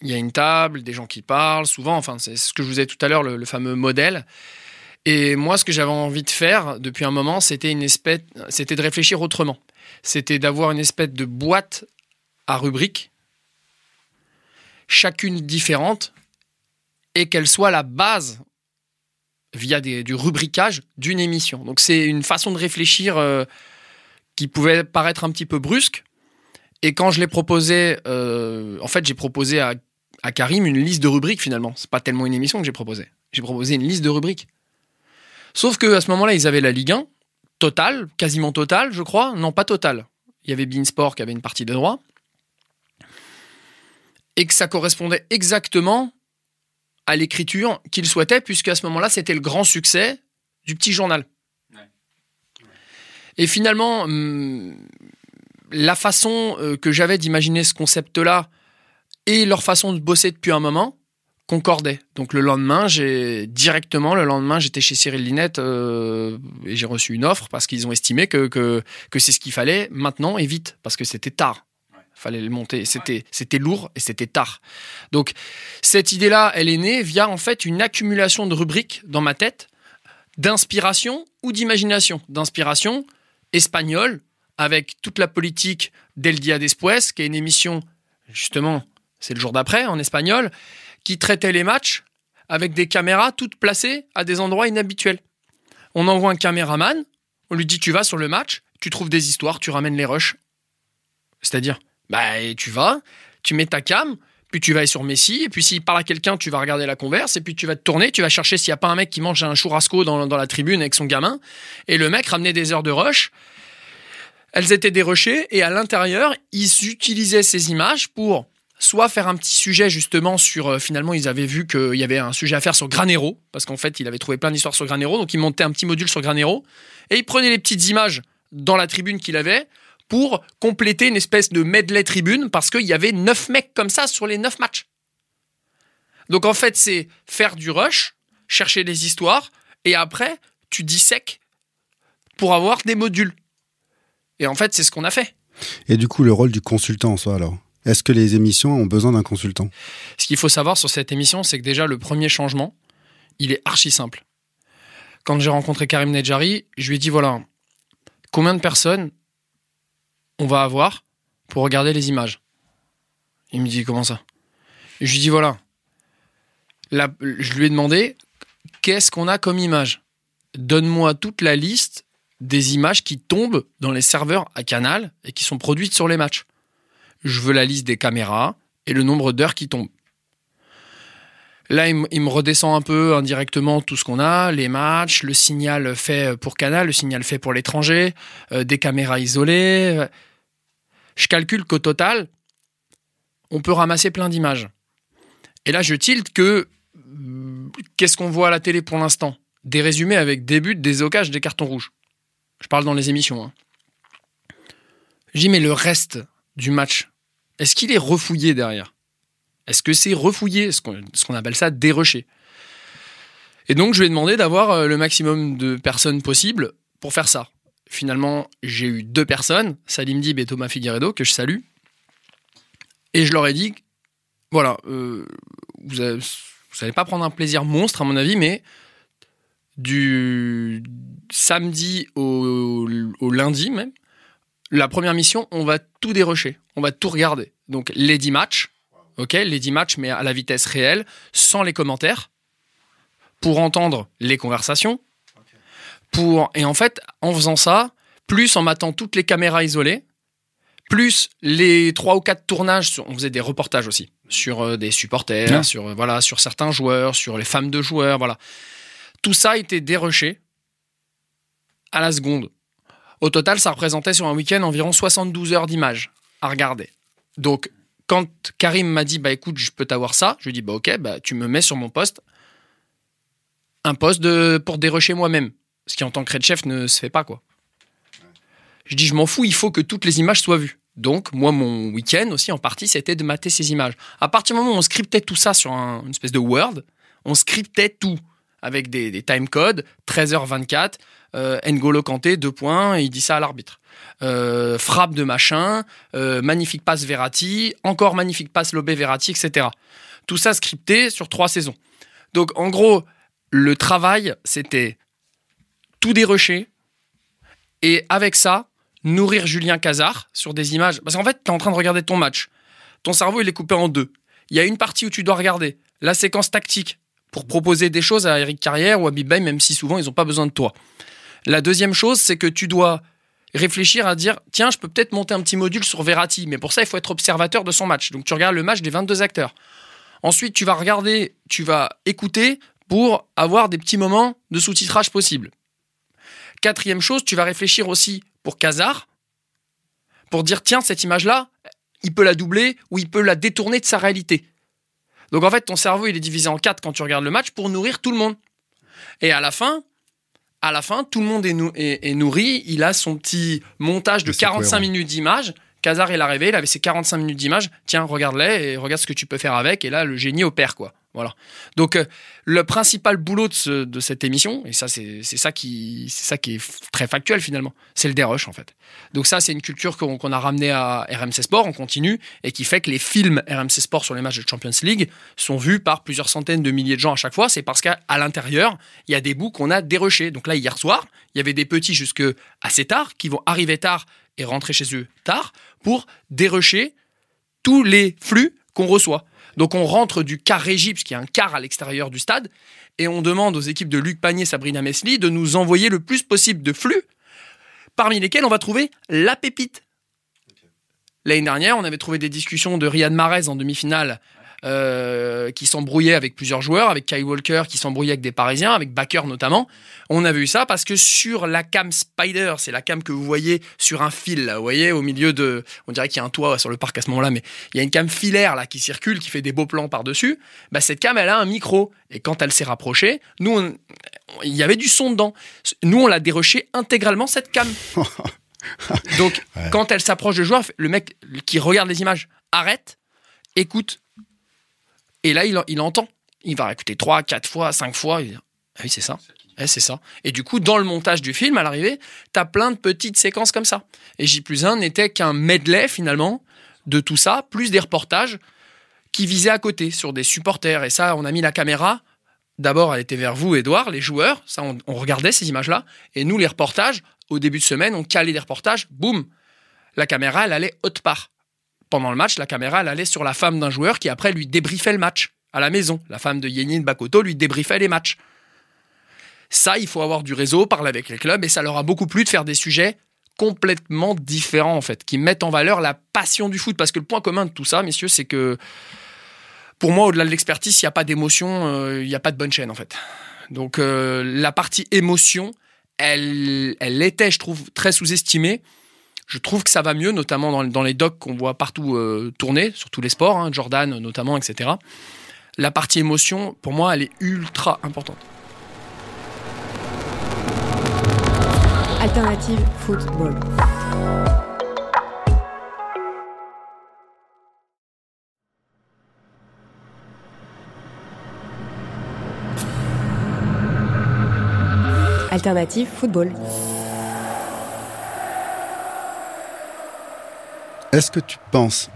Il y a une table, des gens qui parlent, souvent, enfin, c'est ce que je vous ai tout à l'heure, le, fameux modèle. Et moi, ce que j'avais envie de faire depuis un moment, c'était une espèce, c'était de réfléchir autrement. C'était d'avoir une espèce de boîte à rubriques, chacune différente, et qu'elle soit la base via du rubricage d'une émission. Donc c'est une façon de réfléchir euh, qui pouvait paraître un petit peu brusque. Et quand je l'ai proposé, euh, en fait, j'ai proposé à, Karim une liste de rubriques finalement. C'est pas tellement une émission que j'ai proposé. J'ai proposé une liste de rubriques. Sauf que à ce moment-là, ils avaient la Ligue 1 totale, quasiment totale, je crois. Non, pas totale. Il y avait Beansport qui avait une partie de droit. Et que ça correspondait exactement à l'écriture qu'ils souhaitaient, puisque à ce moment-là, c'était le grand succès du petit journal. Et finalement, hum, la façon euh, que j'avais d'imaginer ce concept-là et leur façon de bosser depuis un moment concordaient. Donc le lendemain, j'ai directement, le lendemain, j'étais chez Cyril Linette euh, et j'ai reçu une offre parce qu'ils ont estimé que, que, c'est ce qu'il fallait maintenant et vite, parce que c'était tard. Il fallait le monter. C'était, c'était lourd et c'était tard. Donc, cette idée-là, elle est née via, en fait, une accumulation de rubriques dans ma tête, d'inspiration ou d'imagination. D'inspiration, espagnol avec toute la politique d'El Dia Después, qui est une émission, justement, c'est le jour d'après, en espagnol, qui traitait les matchs avec des caméras toutes placées à des endroits inhabituels. On envoie un caméraman, on lui dit tu vas sur le match, tu trouves des histoires, tu ramènes les rushs. C'est-à-dire, Bah, tu vas, tu mets ta cam, puis tu vas aller sur Messi, et puis s'il parle à quelqu'un, tu vas regarder la converse, et puis tu vas te tourner, tu vas chercher s'il n'y a pas un mec qui mange un churrasco dans, dans la tribune avec son gamin, et le mec ramenait des heures de rush. Elles étaient dérushées, et à l'intérieur, ils utilisaient ces images pour soit faire un petit sujet justement sur euh, finalement ils avaient vu qu'il y avait un sujet à faire sur Granero parce qu'en fait il avait trouvé plein d'histoires sur Granero donc il montait un petit module sur Granero et il prenait les petites images dans la tribune qu'il avait pour compléter une espèce de medley tribune parce qu'il y avait neuf mecs comme ça sur les neuf matchs. Donc en fait, c'est faire du rush, chercher des histoires, et après, tu dissèques pour avoir des modules. Et en fait, c'est ce qu'on a fait.
Et du coup, le rôle du consultant en soi, alors? Est-ce que les émissions ont besoin d'un consultant?
Ce qu'il faut savoir sur cette émission, c'est que déjà, le premier changement, il est archi simple. Quand j'ai rencontré Karim Nedjari, je lui ai dit voilà, combien de personnes on va avoir pour regarder les images Il me dit comment ça? Je lui dis voilà. Là, je lui ai demandé qu'est-ce qu'on a comme image? Donne-moi toute la liste des images qui tombent dans les serveurs à Canal et qui sont produites sur les matchs. Je veux la liste des caméras et le nombre d'heures qui tombent. Là, il, me redescend un peu indirectement tout ce qu'on a, les matchs, le signal fait pour Canal, le signal fait pour l'étranger, euh, des caméras isolées. Je calcule qu'au total, on peut ramasser plein d'images. Et là, je tilte que qu'est-ce qu'on voit à la télé pour l'instant? Des résumés avec des buts, des ocages, des cartons rouges. Je parle dans les émissions. Hein. J'y mets le reste du match. Est-ce qu'il est refouillé derrière? Est-ce que c'est refouillé, ce qu'on appelle ça dérocher Et donc, je lui ai demandé d'avoir euh, le maximum de personnes possible pour faire ça. Finalement, j'ai eu deux personnes, Salim Dib et Thomas Figueredo, que je salue. Et je leur ai dit, voilà, euh, vous n'allez pas prendre un plaisir monstre, à mon avis, mais du samedi au, lundi même, la première mission, on va tout dérocher, on va tout regarder. Donc les 10 matchs, ok, les 10 matchs, mais à la vitesse réelle, sans les commentaires, pour entendre les conversations. Pour... Et en fait, en faisant ça, plus en mettant toutes les caméras isolées, plus les trois ou quatre tournages, sur... on faisait des reportages aussi sur euh, des supporters, sur euh, voilà, sur certains joueurs, sur les femmes de joueurs, voilà. Tout ça était dérushé à la seconde. Au total, ça représentait sur un week-end environ 72 heures d'images à regarder. Donc, quand Karim m'a dit bah écoute, je peux t'avoir ça, je lui ai dit bah ok, bah tu me mets sur mon poste un poste de, pour dérocher moi-même, ce qui en tant que red chef ne se fait pas quoi. Je dis je m'en fous, il faut que toutes les images soient vues. Donc moi mon week-end aussi en partie c'était de mater ces images. À partir du moment où on scriptait tout ça sur une espèce de Word, on scriptait tout avec des, time codes, 13h24, euh, N'Golo Kanté, deux points, et il dit ça à l'arbitre. Euh, frappe de machin, euh, magnifique passe Verratti, encore magnifique passe Lobé Verratti, etc. Tout ça scripté sur trois saisons. Donc en gros, le travail, c'était tout dérocher et avec ça, nourrir Julien Cazard sur des images. Parce qu'en fait, tu es en train de regarder ton match. Ton cerveau, il est coupé en deux. Il y a une partie où tu dois regarder la séquence tactique pour proposer des choses à Eric Carrière ou à Bibay, même si souvent ils n'ont pas besoin de toi. La deuxième chose, c'est que tu dois réfléchir à dire tiens, je peux peut-être monter un petit module sur Verratti, mais pour ça, il faut être observateur de son match. Donc tu regardes le match des 22 acteurs. Ensuite, tu vas regarder, tu vas écouter pour avoir des petits moments de sous-titrage possible. Quatrième chose, tu vas réfléchir aussi pour Kazar, pour dire tiens, cette image-là, il peut la doubler ou il peut la détourner de sa réalité. Donc en fait, ton cerveau, il est divisé en quatre quand tu regardes le match pour nourrir tout le monde. Et à la fin, à la fin, tout le monde est, nourri. Il a son petit montage de 45 minutes d'image. Kazar, il a rêvé, il avait ses 45 minutes d'image. Tiens, regarde-les et regarde ce que tu peux faire avec. Et là, le génie opère, quoi. Voilà. Donc, euh, le principal boulot de, cette émission, et ça, c'est ça, qui, est très factuel finalement, c'est le dérush en fait. Donc, ça, c'est une culture qu'on a ramené à RMC Sport, on continue, et qui fait que les films RMC Sport sur les matchs de Champions League sont vus par plusieurs centaines de milliers de gens à chaque fois. C'est parce qu'à l'intérieur, il y a des bouts qu'on a dérushés. Donc là, hier soir, il y avait des petits jusque assez tard qui vont arriver tard et rentrer chez eux tard pour dérusher tous les flux qu'on reçoit. Donc on rentre du car régie, puisqu'il y a un car à l'extérieur du stade, et on demande aux équipes de Luc Panier, Sabrina Mesli de nous envoyer le plus possible de flux, parmi lesquels on va trouver la pépite. L'année dernière, on avait trouvé des discussions de Riyad Mahrez en demi-finale euh, qui s'embrouillait avec plusieurs joueurs, avec Kyle Walker qui s'embrouillait avec des Parisiens, avec Baker notamment. On a vu ça parce que sur la cam Spider, c'est la cam que vous voyez sur un fil, là, vous voyez, au milieu de, on dirait qu'il y a un toit sur le parc à ce moment-là, mais il y a une cam filaire là qui circule, qui fait des beaux plans par-dessus. Bah, cette cam, elle a un micro et quand elle s'est rapprochée, nous, on- il y avait du son dedans. Nous, on l'a déroché intégralement cette cam. [laughs] Donc,
Ouais.
quand elle s'approche de joueur, le mec qui regarde les images arrête, écoute, et là, il, entend. Il va écouter 3, 4 fois, 5 fois. Ah oui, c'est ça. Eh, c'est ça. Et du coup, dans le montage du film, à l'arrivée, t'as plein de petites séquences comme ça. Et J plus 1 n'était qu'un medley, finalement, de tout ça, plus des reportages qui visaient à côté, sur des supporters. Et ça, on a mis la caméra. D'abord, elle était vers vous, Edouard, les joueurs. Ça, on, on regardait ces images-là. Et nous, les reportages, au début de semaine, on calait des reportages. Boum La caméra, elle allait haute part pendant le match, la caméra, elle allait sur la femme d'un joueur qui après lui débriefait le match à la maison. La femme de Yenin Bakoto lui débriefait les matchs. Ça, il faut avoir du réseau, parler avec les clubs, et ça leur a beaucoup plu de faire des sujets complètement différents, en fait, qui mettent en valeur la passion du foot. Parce que le point commun de tout ça, messieurs, c'est que pour moi, au-delà de l'expertise, il n'y a pas d'émotion, euh, il n'y a pas de bonne chaîne, en fait. Donc, euh, la partie émotion, elle, elle était, je trouve, très sous-estimée. Je trouve que ça va mieux, notamment dans, les docs qu'on voit partout euh, tourner, sur tous les sports, hein, Jordan notamment, etc. La partie émotion, pour moi, elle est ultra importante.
Alternative Football. Alternative Football.
Est-ce que tu penses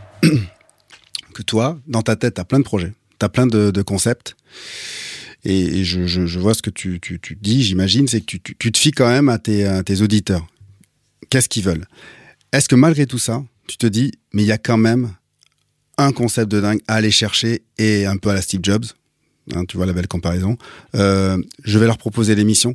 [clears throat] que toi, dans ta tête, tu as plein de projets, tu as plein de, concepts et, je, vois ce que tu, dis, j'imagine, c'est que tu, te fies quand même à tes, auditeurs. Qu'est-ce qu'ils veulent? Est-ce que malgré tout ça, tu te dis, mais il y a quand même un concept de dingue à aller chercher et un peu à la Steve Jobs, hein, tu vois la belle comparaison, euh, je vais leur proposer l'émission.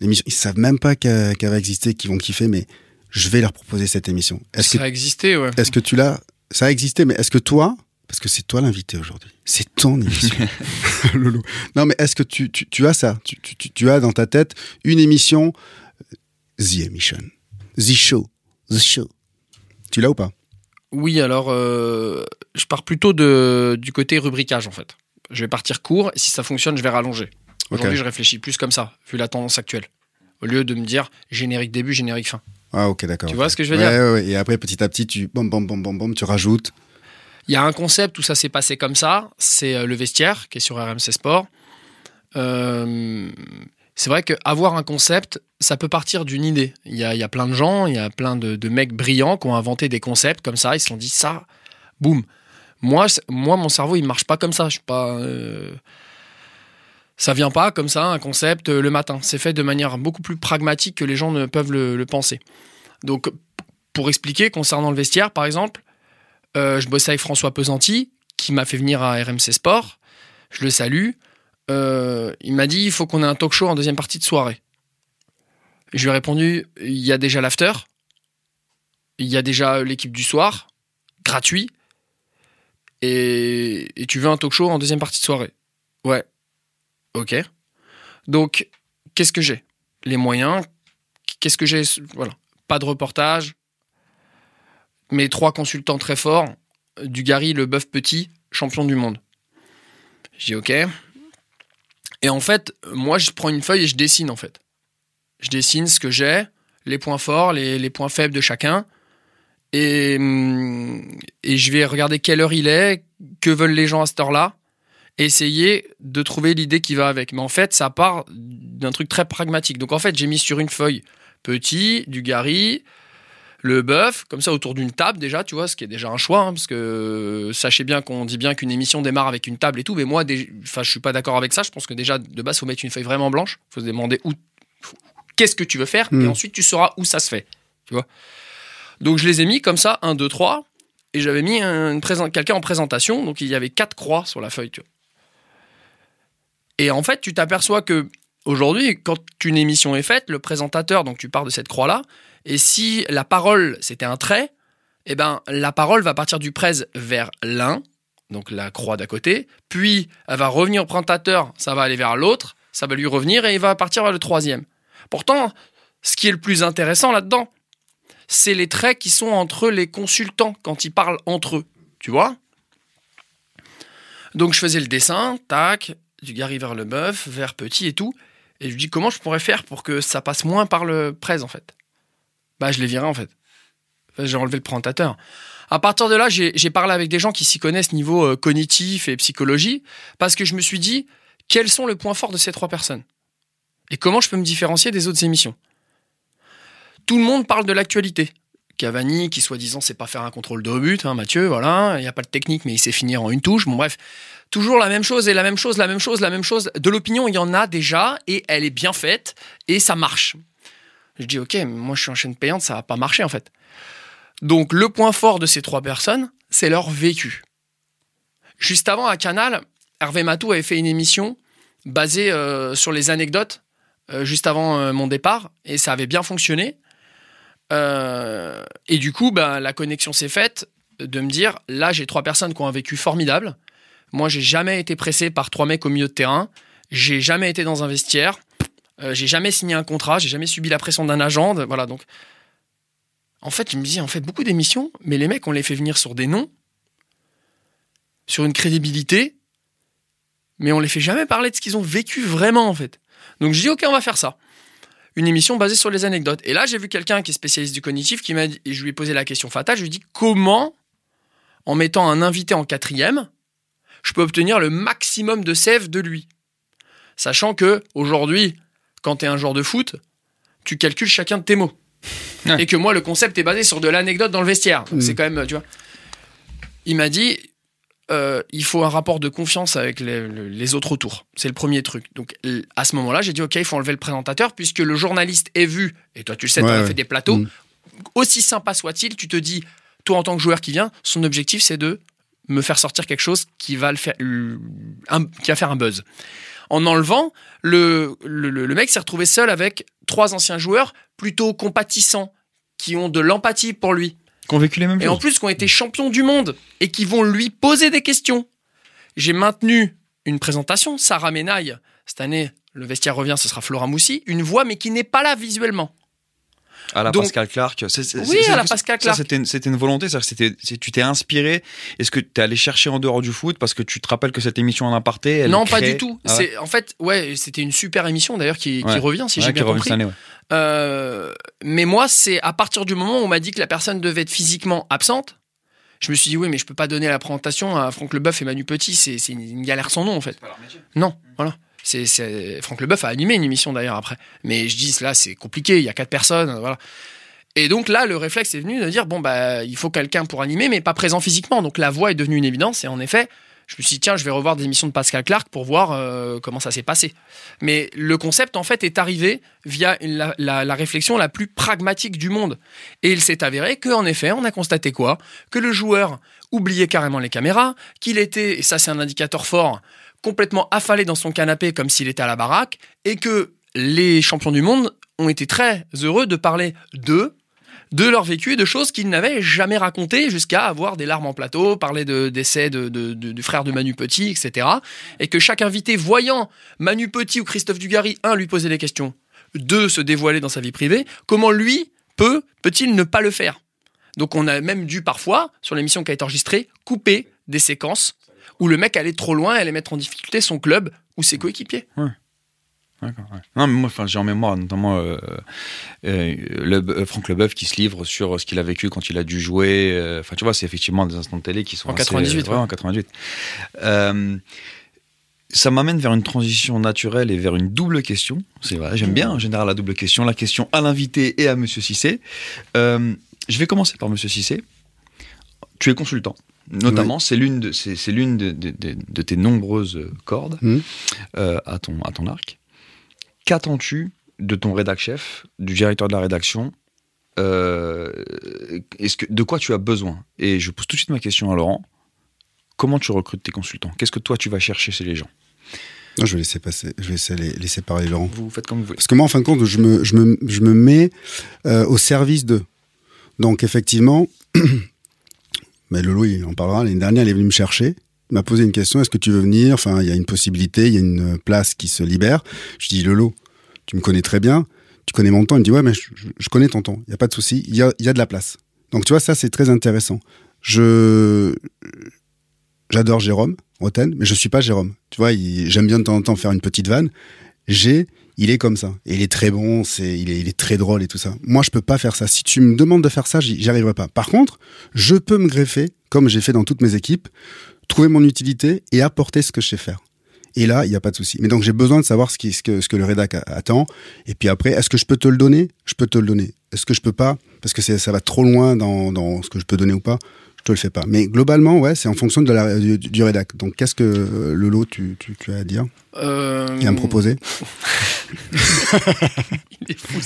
Ils savent même pas qu'elle va exister, qu'ils vont kiffer, mais je vais leur proposer cette émission. Est-ce que
Ça a existé, ouais.
est-ce que tu l'as? Ça a existé, mais est-ce que toi, parce que c'est toi l'invité aujourd'hui, c'est ton émission, [laughs] [laughs] Loulou. Non, mais est-ce que tu, tu, tu as ça? Tu, tu- tu- tu as dans ta tête une émission, euh, The Emission, The Show, The Show. Tu l'as ou pas?
Oui, alors, euh, je pars plutôt de, du côté rubricage, en fait. Je vais partir court, et si ça fonctionne, je vais rallonger. Aujourd'hui, je réfléchis plus comme ça, vu la tendance actuelle. Au lieu de me dire générique début, générique fin.
Ah, ok, d'accord.
Tu vois ce que je veux
Ouais,
dire
ouais, ouais. Et après, petit à petit, tu tu rajoutes.
Il y a un concept où ça s'est passé comme ça, c'est euh, le vestiaire qui est sur RMC Sport. Euh, c'est vrai qu'avoir un concept, ça peut partir d'une idée. Il y, a, il y a plein de gens, il y a plein de, de mecs brillants qui ont inventé des concepts comme ça, ils se sont dit ça, boum. Moi mon cerveau, il marche pas comme ça. Je suis pas. euh, Ça vient pas comme ça, un concept euh, le matin. C'est fait de manière beaucoup plus pragmatique que les gens ne peuvent le, penser. Donc, pour expliquer, concernant le vestiaire, par exemple, euh, je bossais avec François Pesanti, qui m'a fait venir à RMC Sport. Je le salue. Euh, il m'a dit il faut qu'on ait un talk show en deuxième partie de soirée. Je lui ai répondu il y a déjà l'after, il y a déjà l'équipe du soir, gratuit, et tu veux un talk show en deuxième partie de soirée? Ouais. Ok. Donc, qu'est-ce que j'ai? Les moyens. Qu'est-ce que j'ai? Voilà. Pas de reportage. Mes trois consultants très forts. Le bœuf petit, champion du monde. J'ai ok. Et en fait, moi, je prends une feuille et je dessine en fait. Je dessine ce que j'ai, les points forts, les, les points faibles de chacun. Et, hum, et je vais regarder quelle heure il est, que veulent les gens à cette heure-là, essayer de trouver l'idée qui va avec. Mais en fait, ça part d'un truc très pragmatique. Donc en fait, j'ai mis sur une feuille petit, du Gary, le bœuf, comme ça autour d'une table déjà, tu vois, ce qui est déjà un choix, hein, parce que euh, sachez bien qu'on dit bien qu'une émission démarre avec une table et tout, mais moi, enfin, je suis pas d'accord avec ça. Je pense que déjà de base, faut mettre une feuille vraiment blanche. Faut se demander où, qu'est-ce que tu veux faire, et
Mm.
ensuite tu sauras où ça se fait, tu vois. Donc je les ai mis comme ça, 1, 2, 3, et j'avais mis un- une présent- quelqu'un en présentation, donc il y avait quatre croix sur la feuille, tu vois. Et en fait, tu t'aperçois que aujourd'hui, quand une émission est faite, le présentateur, donc tu pars de cette croix-là, et si la parole c'était un trait, eh ben, la parole va partir du presse vers l'un, donc la croix d'à côté, puis elle va revenir au présentateur, ça va aller vers l'autre, ça va lui revenir et il va partir vers le troisième. Pourtant, ce qui est le plus intéressant là-dedans, c'est les traits qui sont entre les consultants quand ils parlent entre eux. Tu vois? Donc je faisais le dessin, tac, du Gary vers le bœuf, vers petit et tout. Et je lui dis comment je pourrais faire pour que ça passe moins par le presse en fait? Bah je les viré en fait. J'ai enlevé le présentateur. À partir de là, j'ai parlé avec des gens qui s'y connaissent niveau euh, cognitif et psychologie, parce que je me suis dit, quels sont les points forts de ces trois personnes? Et comment je peux me différencier des autres émissions? Tout le monde parle de l'actualité. Cavani, qui soi-disant sait pas faire un contrôle de but, hein, Mathieu, voilà, il n'y a pas de technique, mais il sait finir en une touche. Bon, bref, toujours la même chose et la même chose, la même chose, la même chose. De l'opinion, il y en a déjà et elle est bien faite et ça marche. Je dis, ok, moi je suis en chaîne payante, ça va pas marcher en fait. Donc le point fort de ces trois personnes, c'est leur vécu. Juste avant, à Canal, Hervé Matou avait fait une émission basée euh, sur les anecdotes euh, juste avant euh, mon départ, et ça avait bien fonctionné. Et du coup, ben, la connexion s'est faite de me dire, là j'ai trois personnes qui ont un vécu formidable. Moi, j'ai jamais été pressé par trois mecs au milieu de terrain. J'ai jamais été dans un vestiaire. j'ai jamais signé un contrat. J'ai jamais subi la pression d'un agent. Voilà, donc en fait, je me dis, en fait, beaucoup d'émissions, mais les mecs, on les fait venir sur des noms, sur une crédibilité, mais on les fait jamais parler de ce qu'ils ont vécu vraiment, en fait. Donc je dis, ok, on va faire ça. Une émission basée sur les anecdotes. Et là, j'ai vu quelqu'un qui est spécialiste du cognitif, qui m'a dit, et je lui ai posé la question fatale, je lui ai dit, comment, en mettant un invité en quatrième, je peux obtenir le maximum de sève de lui? Sachant que, aujourd'hui, quand tu es un joueur de foot, tu calcules chacun de tes mots. Et que moi, le concept est basé sur de l'anecdote dans le vestiaire. Mm. C'est quand même, tu vois. Il m'a dit, euh, il faut un rapport de confiance avec les, autres autour. C'est le premier truc. Donc à ce moment-là, j'ai dit ok, il faut enlever le présentateur puisque le journaliste est vu. Et toi, tu le sais, tu as fait des plateaux. Mm. Aussi sympa soit-il, tu te dis, toi en tant que joueur qui vient, son objectif c'est de me faire sortir quelque chose qui va le faire, qui va faire un buzz. En enlevant, le, le mec s'est retrouvé seul avec trois anciens joueurs plutôt compatissants, qui ont de l'empathie pour lui.
Qui ont vécu les mêmes
et en plus, qui ont été champions du monde et qui vont lui poser des questions. J'ai maintenu une présentation, Sarah Menaille. Cette année, le vestiaire revient, ce sera Flora Moussi. Une voix, mais qui n'est pas là visuellement.
À la Pascal Clark.
oui, à la Pascal Clark.
C'était une volonté, tu t'es inspiré. Est-ce que tu es allé chercher en dehors du foot parce que tu te rappelles que cette émission en aparté elle
Non, pas du tout. Ah en fait, ouais, c'était une super émission d'ailleurs qui, revient, si j'ai bien compris. Euh, mais moi, c'est à partir du moment où on m'a dit que la personne devait être physiquement absente, je me suis dit oui, mais je peux pas donner la présentation à Franck Leboeuf et Manu Petit, c'est une galère sans nom en fait. Non, voilà. C'est, Franck Leboeuf a animé une émission d'ailleurs après. Mais je dis là, c'est compliqué, il y a quatre personnes, voilà. Et donc là, le réflexe est venu de dire bon bah il faut quelqu'un pour animer, mais pas présent physiquement. Donc la voix est devenue une évidence. Et en effet, je me suis dit tiens, je vais revoir des émissions de Pascal Clark pour voir euh, comment ça s'est passé. Mais le concept en fait est arrivé via la, réflexion la plus pragmatique du monde. Et il s'est avéré qu'en effet, on a constaté quoi? Que le joueur oubliait carrément les caméras, qu'il était, et ça c'est un indicateur fort, complètement affalé dans son canapé comme s'il était à la baraque, et que les champions du monde ont été très heureux de parler d'eux, de leur vécu et de choses qu'ils n'avaient jamais racontées jusqu'à avoir des larmes en plateau, parler de décès de, du frère de Manu Petit, etc. Et que chaque invité voyant Manu Petit ou Christophe Dugarry, un, lui poser des questions, deux, se dévoiler dans sa vie privée, comment lui peut, peut-il ne pas le faire? Donc on a même dû parfois, sur l'émission qui a été enregistrée, couper des séquences où le mec allait trop loin et allait mettre en difficulté son club ou ses coéquipiers.
D'accord. Non, mais moi, j'ai en mémoire notamment euh, euh, le, euh, Franck Leboeuf qui se livre sur ce qu'il a vécu quand il a dû jouer. Euh, enfin, tu vois, c'est effectivement des instants de télé qui sont
en 98.
Ouais, en 98. ça m'amène vers une transition naturelle et vers une double question. C'est vrai, j'aime bien en général la double question. La question à l'invité et à Monsieur Cissé. je vais commencer par Monsieur Cissé. Tu es consultant. Notamment, c'est l'une de, c'est, l'une de, de, tes nombreuses cordes mmh. euh, à, ton, à ton arc. Qu'attends-tu de ton rédac chef, du directeur de la rédaction euh, est-ce que, De quoi tu as besoin? Et je pose tout de suite ma question à Laurent. Comment tu recrutes tes consultants? Qu'est-ce que toi tu vas chercher chez les gens?
Non, je vais laisser passer, je vais laisser, laisser parler Laurent.
Vous faites comme vous voulez.
Parce que moi, en fin de compte, je me, je me, je me mets euh, au service d'eux. Donc, effectivement, [clears throat] Mais Lolo, il en parlera. L'année dernière, il est venu me chercher. M'a posé une question. Est-ce que tu veux venir? Enfin, il y a une possibilité, il y a une place qui se libère. Je dis, Lolo, tu me connais très bien. Tu connais mon temps. Il me dit, ouais, mais je, connais ton temps. Il n'y a pas de souci. Il y a, y a de la place. Donc, tu vois, ça, c'est très intéressant. Je, j'adore Jérôme Roten, mais je suis pas Jérôme. Tu vois, j'aime bien de temps en temps faire une petite vanne. J'ai, il est comme ça. Et il est très bon, c'est, il est, il est très drôle et tout ça. Moi, je peux pas faire ça. Si tu me demandes de faire ça, j'y arriverai pas. Par contre, je peux me greffer, comme j'ai fait dans toutes mes équipes, trouver mon utilité et apporter ce que je sais faire. Et là, il n'y a pas de souci. Mais donc, j'ai besoin de savoir ce, qui, ce, que, ce que le rédac attend. Et puis après, est-ce que je peux te le donner? Je peux te le donner. Est-ce que je peux pas? Parce que ça va trop loin dans, dans ce que je peux donner ou pas. Je te le fais pas. Mais globalement, ouais, c'est en fonction de la, du, du rédac. Donc, qu'est-ce que euh, Lolo, tu, tu, tu as à dire?
Euh,
et à me proposer? [laughs]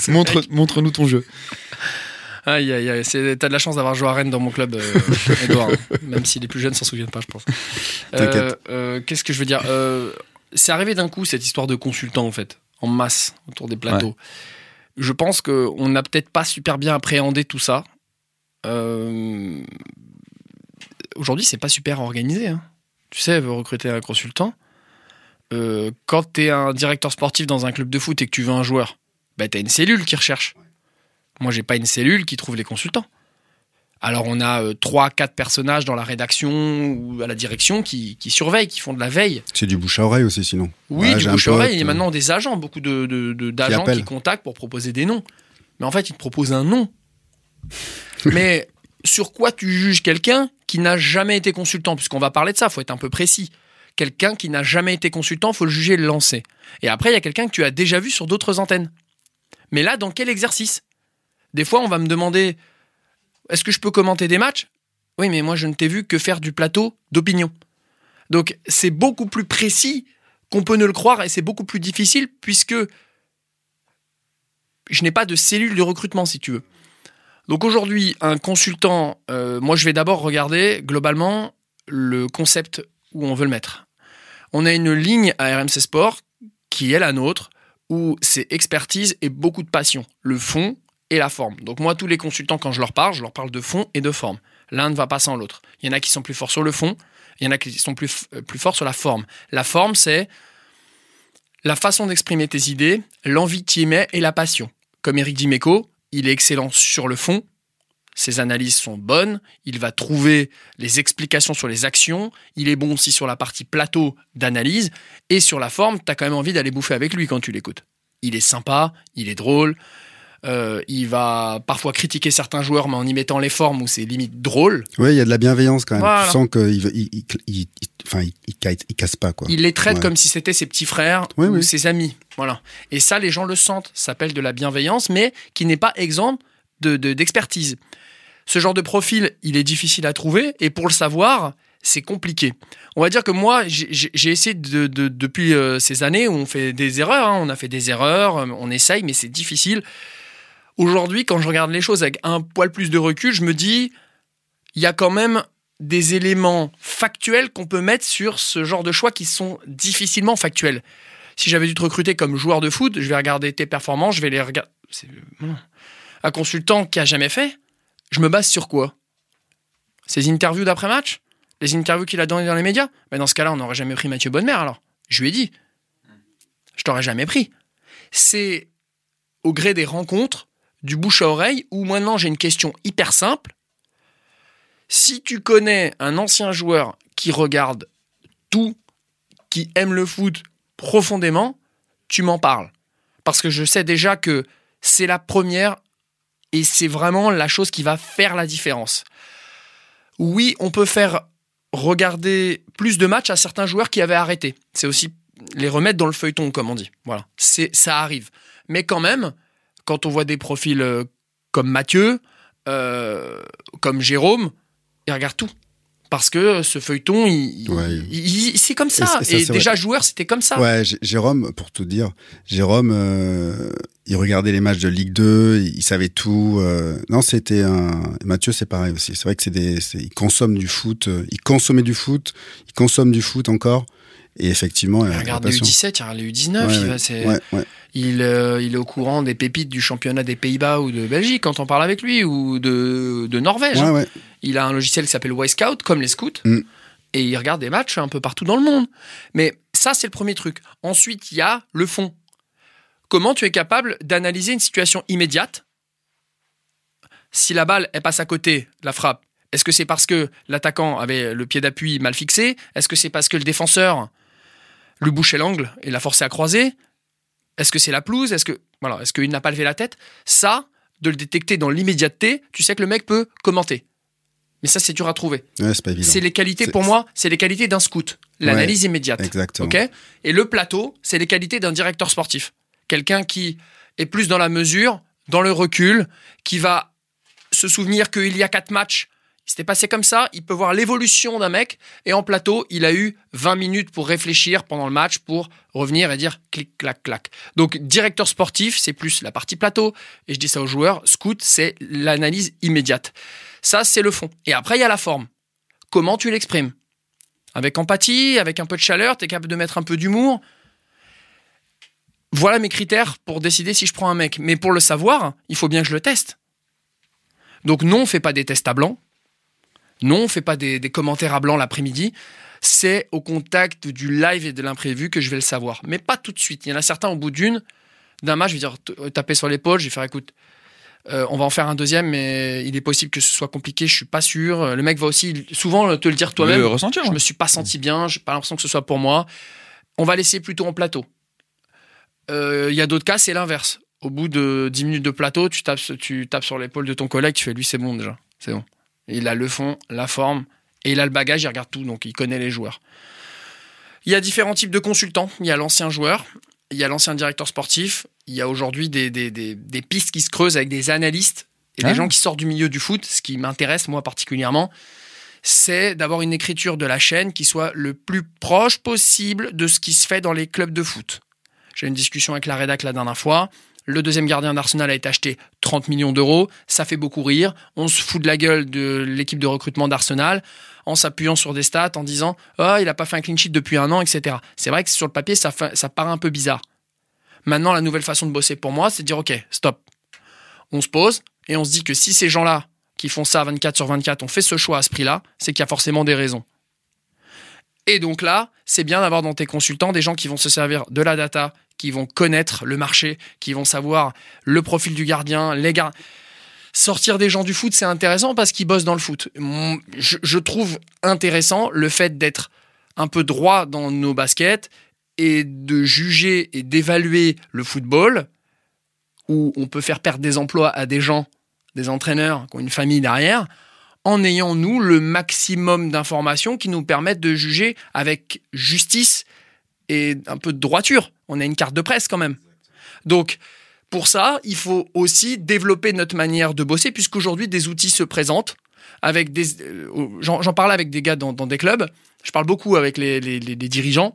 Montre, montre-nous ton jeu.
Aïe, aïe, aïe. T'as de la chance d'avoir joué à Rennes dans mon club, euh, [laughs] Edouard. hein. Même si les plus jeunes s'en souviennent pas, je pense.
T'inquiète.
Euh, euh, Qu'est-ce que je veux dire Euh, C'est arrivé d'un coup, cette histoire de consultants, en fait, en masse, autour des plateaux. Je pense qu'on n'a peut-être pas super bien appréhendé tout ça. Aujourd'hui, c'est pas super organisé. hein. Tu sais, recruter un consultant. Quand tu es un directeur sportif dans un club de foot et que tu veux un joueur, bah, tu as une cellule qui recherche. Moi, j'ai pas une cellule qui trouve les consultants. Alors, on a euh, trois, quatre personnages dans la rédaction ou à la direction qui, qui surveillent, qui font de la veille.
C'est du bouche à oreille aussi, sinon.
Oui,
Ouais,
du bouche à oreille. Il y a
euh,
maintenant des agents, beaucoup de, de- de- d'agents qui, contactent pour proposer des noms. Mais en fait, ils te proposent un nom. [laughs] Mais sur quoi tu juges quelqu'un qui n'a jamais été consultant? Puisqu'on va parler de ça, faut être un peu précis. Quelqu'un qui n'a jamais été consultant, faut le juger et le lancer. Et après, il y a quelqu'un que tu as déjà vu sur d'autres antennes. Mais là, dans quel exercice? Des fois, on va me demander est-ce que je peux commenter des matchs? Oui, mais moi, je ne t'ai vu que faire du plateau d'opinion. Donc, c'est beaucoup plus précis qu'on peut ne le croire et c'est beaucoup plus difficile puisque je n'ai pas de cellule de recrutement, si tu veux. Donc aujourd'hui, un consultant, euh, moi je vais d'abord regarder globalement le concept où on veut le mettre. On a une ligne à RMC Sport qui est la nôtre, où c'est expertise et beaucoup de passion, le fond et la forme. Donc moi, tous les consultants, quand je leur parle, je leur parle de fond et de forme. L'un ne va pas sans l'autre. Il y en a qui sont plus forts sur le fond, il y en a qui sont plus, euh, plus forts sur la forme. La forme, c'est la façon d'exprimer tes idées, l'envie que tu y mets et la passion. Comme Eric Dimeco, il est excellent sur le fond, ses analyses sont bonnes, il va trouver les explications sur les actions, il est bon aussi sur la partie plateau d'analyse, et sur la forme, tu as quand même envie d'aller bouffer avec lui quand tu l'écoutes. Il est sympa, il est drôle, euh, il va parfois critiquer certains joueurs, mais en y mettant les formes où c'est limite drôle.
Ouais, il y a de la bienveillance quand même.
Voilà.
Tu sens qu'il il, il, il- il- enfin, il, casse- pas, quoi.
Il les traite
Ouais.
comme si c'était ses petits frères
Oui,
ou
oui.
ses amis. Voilà. Et ça, les gens le sentent. Ça s'appelle de la bienveillance, mais qui n'est pas exempt de- de- d'expertise. Ce genre de profil, il est difficile à trouver, et pour le savoir, c'est compliqué. On va dire que moi, j'ai- essayé de, de- depuis euh, ces années où on fait des erreurs, hein, on a fait des erreurs, euh, on essaye, mais c'est difficile. Aujourd'hui, quand je regarde les choses avec un poil plus de recul, je me dis, il y a quand même des éléments factuels qu'on peut mettre sur ce genre de choix qui sont difficilement factuels. Si j'avais dû te recruter comme joueur de foot, je vais regarder tes performances, je vais les regarder. Un consultant qui a jamais fait, je me base sur quoi? Ses interviews d'après-match? Les interviews qu'il a données dans les médias? Mais Dans ce cas-là, on n'aurait jamais pris Mathieu Bonnemer alors. Je lui ai dit. Je t'aurais jamais pris. C'est au gré des rencontres, du bouche à oreille, où maintenant j'ai une question hyper simple. Si tu connais un ancien joueur qui regarde tout, qui aime le foot profondément, tu m'en parles. Parce que je sais déjà que c'est la première et c'est vraiment la chose qui va faire la différence. Oui, on peut faire regarder plus de matchs à certains joueurs qui avaient arrêté. C'est aussi les remettre dans le feuilleton, comme on dit. Voilà, ça arrive. Mais quand même, quand on voit des profils euh, comme Mathieu, euh, comme Jérôme, ils regardent tout. Parce que ce feuilleton, il,
Ouais.
il- il- c'est comme ça.
Et ça,
déjà, joueur, c'était comme ça.
Ouais, Jérôme, pour tout dire, Jérôme, euh, il regardait les matchs de Ligue 2, il savait tout. euh, non, c'était un. Mathieu, c'est pareil aussi. C'est vrai que c'est des. Il consomme du foot, euh, il consommait du foot, il consomme du foot encore. Et effectivement,
il regarde les U17, il regarde les U19.
Ouais,
il, va, c'est-
Ouais, ouais.
il, euh, il est au courant des pépites du championnat des Pays-Bas ou de Belgique quand on parle avec lui, ou de, de Norvège. Il a un logiciel qui s'appelle Y-Scout, comme les scouts,
Mm.
et il regarde des matchs un peu partout dans le monde. Mais ça, c'est le premier truc. Ensuite, il y a le fond. Comment tu es capable d'analyser une situation immédiate Si la balle, elle passe à côté, la frappe, est-ce que c'est parce que l'attaquant avait le pied d'appui mal fixé? Est-ce que c'est parce que le défenseur lui bouchait l'angle et l'a forcé à croiser Est-ce que c'est la pelouse Est-ce que voilà, est-ce qu'il n'a pas levé la tête? Ça, de le détecter dans l'immédiateté, tu sais que le mec peut commenter. Mais ça, c'est dur à trouver.
Ouais, c'est pas évident.
C'est les qualités, pour moi, c'est les qualités d'un scout. L'analyse immédiate.
Exactement.
Ok? Et le plateau, c'est les qualités d'un directeur sportif. Quelqu'un qui est plus dans la mesure, dans le recul, qui va se souvenir qu'il y a quatre matchs, il s'était passé comme ça, il peut voir l'évolution d'un mec, et en plateau, il a eu 20 minutes pour réfléchir pendant le match, pour revenir et dire clic, clac, clac. Donc, directeur sportif, c'est plus la partie plateau, et je dis ça aux joueurs, scout, c'est l'analyse immédiate. Ça, c'est le fond. Et après, il y a la forme. Comment tu l'exprimes? Avec empathie, avec un peu de chaleur, tu es capable de mettre un peu d'humour. Voilà mes critères pour décider si je prends un mec. Mais pour le savoir, il faut bien que je le teste. Donc non, on fait pas des tests à blanc. Non, on fait pas des, des commentaires à blanc l'après-midi. C'est au contact du live et de l'imprévu que je vais le savoir. Mais pas tout de suite. Il y en a certains au bout d'une, d'un match, je vais dire t- taper sur l'épaule, je vais faire écoute, euh, on va en faire un deuxième, mais il est possible que ce soit compliqué, je suis pas sûr. Le mec va aussi souvent te le dire toi-même.
Le ressentir.
Je me suis pas senti bien, j'ai pas l'impression que ce soit pour moi. On va laisser plutôt en plateau. Euh, Il y a d'autres cas, c'est l'inverse. Au bout de 10 minutes de plateau, tu tapes, tu tapes sur l'épaule de ton collègue, tu fais lui, c'est bon déjà. C'est bon. Il a le fond, la forme, et il a le bagage, il regarde tout, donc il connaît les joueurs. Il y a différents types de consultants. Il y a l'ancien joueur, il y a l'ancien directeur sportif, il y a aujourd'hui des, des, des- des pistes qui se creusent avec des analystes et des
Ah.
gens qui sortent du milieu du foot. Ce qui m'intéresse, moi particulièrement, c'est d'avoir une écriture de la chaîne qui soit le plus proche possible de ce qui se fait dans les clubs de foot. J'ai eu une discussion avec la rédac la dernière fois. Le deuxième gardien d'Arsenal a été acheté 30 millions d'euros. Ça fait beaucoup rire. On se fout de la gueule de l'équipe de recrutement d'Arsenal en s'appuyant sur des stats, en disant Ah, il n'a pas fait un clean sheet depuis un an, etc. C'est vrai que sur le papier, ça, ça paraît un peu bizarre. Maintenant, la nouvelle façon de bosser pour moi, c'est de dire Ok, stop. On se pose et on se dit que si ces gens-là qui font ça 24 sur 24 ont fait ce choix à ce prix-là, c'est qu'il y a forcément des raisons. Et donc là, c'est bien d'avoir dans tes consultants des gens qui vont se servir de la data, qui vont connaître le marché, qui vont savoir le profil du gardien, les gars. Sortir des gens du foot, c'est intéressant parce qu'ils bossent dans le foot. Je, je trouve intéressant le fait d'être un peu droit dans nos baskets et de juger et d'évaluer le football, où on peut faire perdre des emplois à des gens, des entraîneurs qui ont une famille derrière, en ayant, nous, le maximum d'informations qui nous permettent de juger avec justice et un peu de droiture. On a une carte de presse quand même. Donc, pour ça, il faut aussi développer notre manière de bosser, puisqu'aujourd'hui, des outils se présentent. Avec des, euh, j'en, parlais avec des gars dans, des clubs. Je parle beaucoup avec les, les- dirigeants.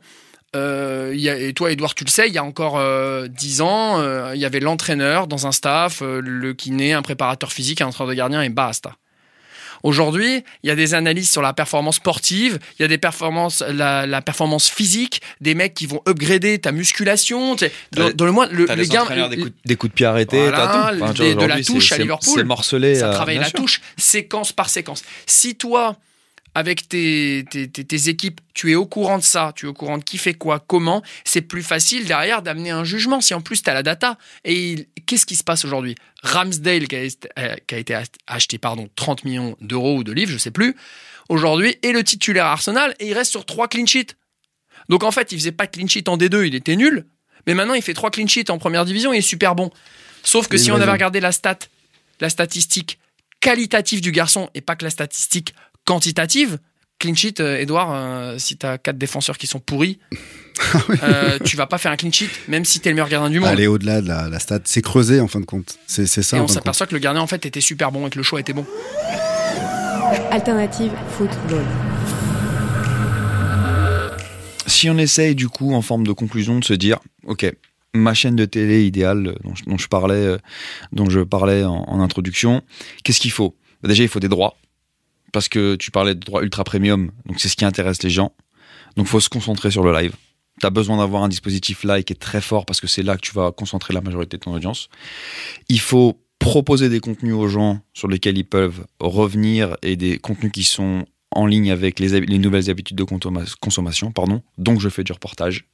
Euh, et toi, Edouard, tu le sais, il y a encore euh, 10 ans, il y avait l'entraîneur dans un staff, le kiné, un préparateur physique, un entraîneur de gardien et basta. Aujourd'hui, il y a des analyses sur la performance sportive, il y a des performances, la, la performance physique, des mecs qui vont upgrader ta musculation. tu sais, Dans, dans le moins, le, les
entraîneurs des coups, des coups de pied arrêtés,
Voilà,
t'as tout. Enfin, tu vois,
des- de la touche à Liverpool.
C'est morcelé.
ça
euh,
travaille la touche, séquence par séquence. Si toi, avec tes, tes, tes- tes équipes, tu es au courant de ça, tu es au courant de qui fait quoi, comment, c'est plus facile derrière d'amener un jugement. Si en plus tu as la data. Et qu'est-ce qui se passe aujourd'hui? Ramsdale, qui a, été- euh, qui a été acheté pardon, 30 millions d'euros ou de livres, je sais plus, aujourd'hui est le titulaire à Arsenal et il reste sur trois clean sheets. Donc en fait, il faisait pas de clean sheet en D2, il était nul. Mais maintenant, il fait trois clean sheets en première division et il est super bon. Sauf que si on avait regardé la stat, la statistique qualitative du garçon et pas que la statistique quantitative, clean sheet, euh, Edouard, euh, si t'as quatre défenseurs qui sont pourris, [laughs] euh, tu vas pas faire un clean sheet, même si t'es le meilleur gardien du monde.
Aller au-delà de la, la stat, c'est creusé en fin de compte. C'est ça.
et
en
on s'aperçoit que le gardien en fait était super bon et que le choix était bon.
Alternative football.
Si on essaye du coup en forme de conclusion de se dire, ok, ma chaîne de télé idéale dont je, dont je parlais, dont je parlais en, en introduction, qu'est-ce qu'il faut? Bah, Déjà, il faut des droits parce que tu parlais de droits ultra premium, donc c'est ce qui intéresse les gens. Donc faut se concentrer sur le live. Tu as besoin d'avoir un dispositif live qui est très fort parce que c'est là que tu vas concentrer la majorité de ton audience. Il faut proposer des contenus aux gens sur lesquels ils peuvent revenir et des contenus qui sont en ligne avec les, les nouvelles habitudes de consommation. Pardon. Donc je fais du reportage.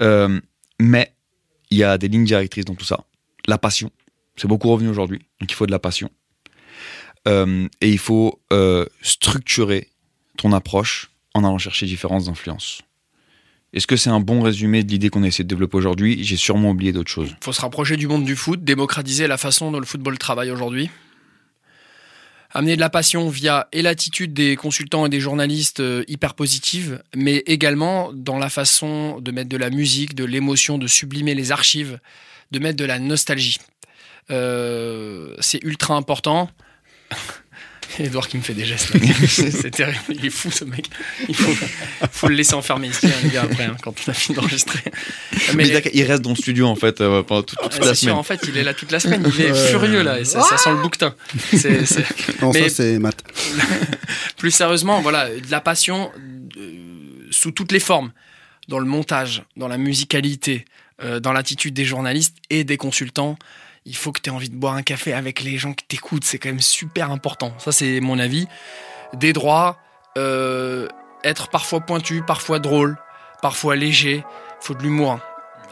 Euh, mais il y a des lignes directrices dans tout ça. La passion. C'est beaucoup revenu aujourd'hui. Donc il faut de la passion. Euh, et il faut euh, structurer ton approche en allant chercher différentes influences. Est-ce que c'est un bon résumé de l'idée qu'on a essayé de développer aujourd'hui? J'ai sûrement oublié d'autres choses.
Il faut se rapprocher du monde du foot, démocratiser la façon dont le football travaille aujourd'hui. Amener de la passion via et l'attitude des consultants et des journalistes euh, hyper positive, mais également dans la façon de mettre de la musique, de l'émotion, de sublimer les archives, de mettre de la nostalgie. C'est ultra important. [laughs] Edouard qui me fait des gestes. [laughs] c'est terrible. Il est fou ce mec. Il faut, le laisser enfermer ici, un gars, après, hein, quand on a fini d'enregistrer.
Mais, il reste dans le studio en fait euh, pendant toute, la semaine.
en fait, il est là toute la semaine. Il est furieux là et ça, sent le bouquetin.
Non, ça c'est Matt. [laughs]
plus sérieusement, voilà, de la passion euh, sous toutes les formes, dans le montage, dans la musicalité, euh, dans l'attitude des journalistes et des consultants il faut que tu aies envie de boire un café avec les gens qui t'écoutent. C'est quand même super important. Ça, c'est mon avis. Des droits, euh, être parfois pointu, parfois drôle, parfois léger. Il faut de l'humour.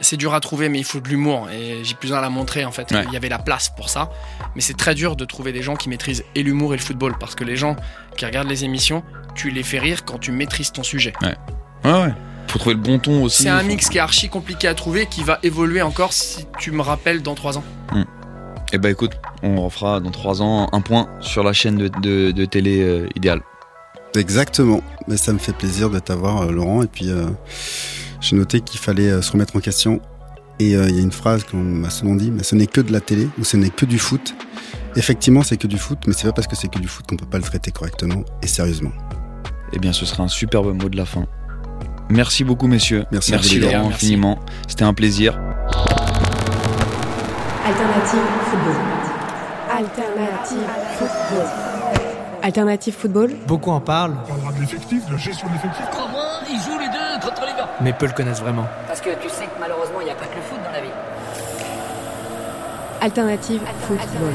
C'est dur à trouver, mais il faut de l'humour. Et j'ai plus à la montrer, en fait. Il y avait la place pour ça. Mais c'est très dur de trouver des gens qui maîtrisent et l'humour et le football. Parce que les gens qui regardent les émissions, tu les fais rire quand tu maîtrises ton sujet.
Ouais. Ouais, ouais faut trouver le bon ton aussi.
C'est un mix qui est archi compliqué à trouver, qui va évoluer encore si tu me rappelles dans trois ans.
Hmm. Eh ben écoute, on refera dans trois ans un point sur la chaîne de, télé euh, idéale.
Exactement. Mais ça me fait plaisir de t'avoir, euh, Laurent. Et puis, euh, j'ai noté qu'il fallait se remettre en question. Et il y a une phrase qu'on m'a souvent dit, mais ce n'est que de la télé ou ce n'est que du foot. Effectivement, c'est que du foot, mais c'est pas parce que c'est que du foot qu'on peut pas le traiter correctement et sérieusement.
Eh bien, ce sera un superbe mot de la fin. Merci beaucoup, messieurs.
Merci,
Merci Laurent, infiniment. C'était un plaisir.
Alternative football. Alternative football. Alternative football.
Beaucoup en parlent.
On parlera de l'effectif, de la gestion de l'effectif.
Ils jouent les deux contre les gars
Mais peu le connaissent vraiment.
Parce que tu sais que malheureusement, il n'y a pas que le foot dans la vie.
Alternative football.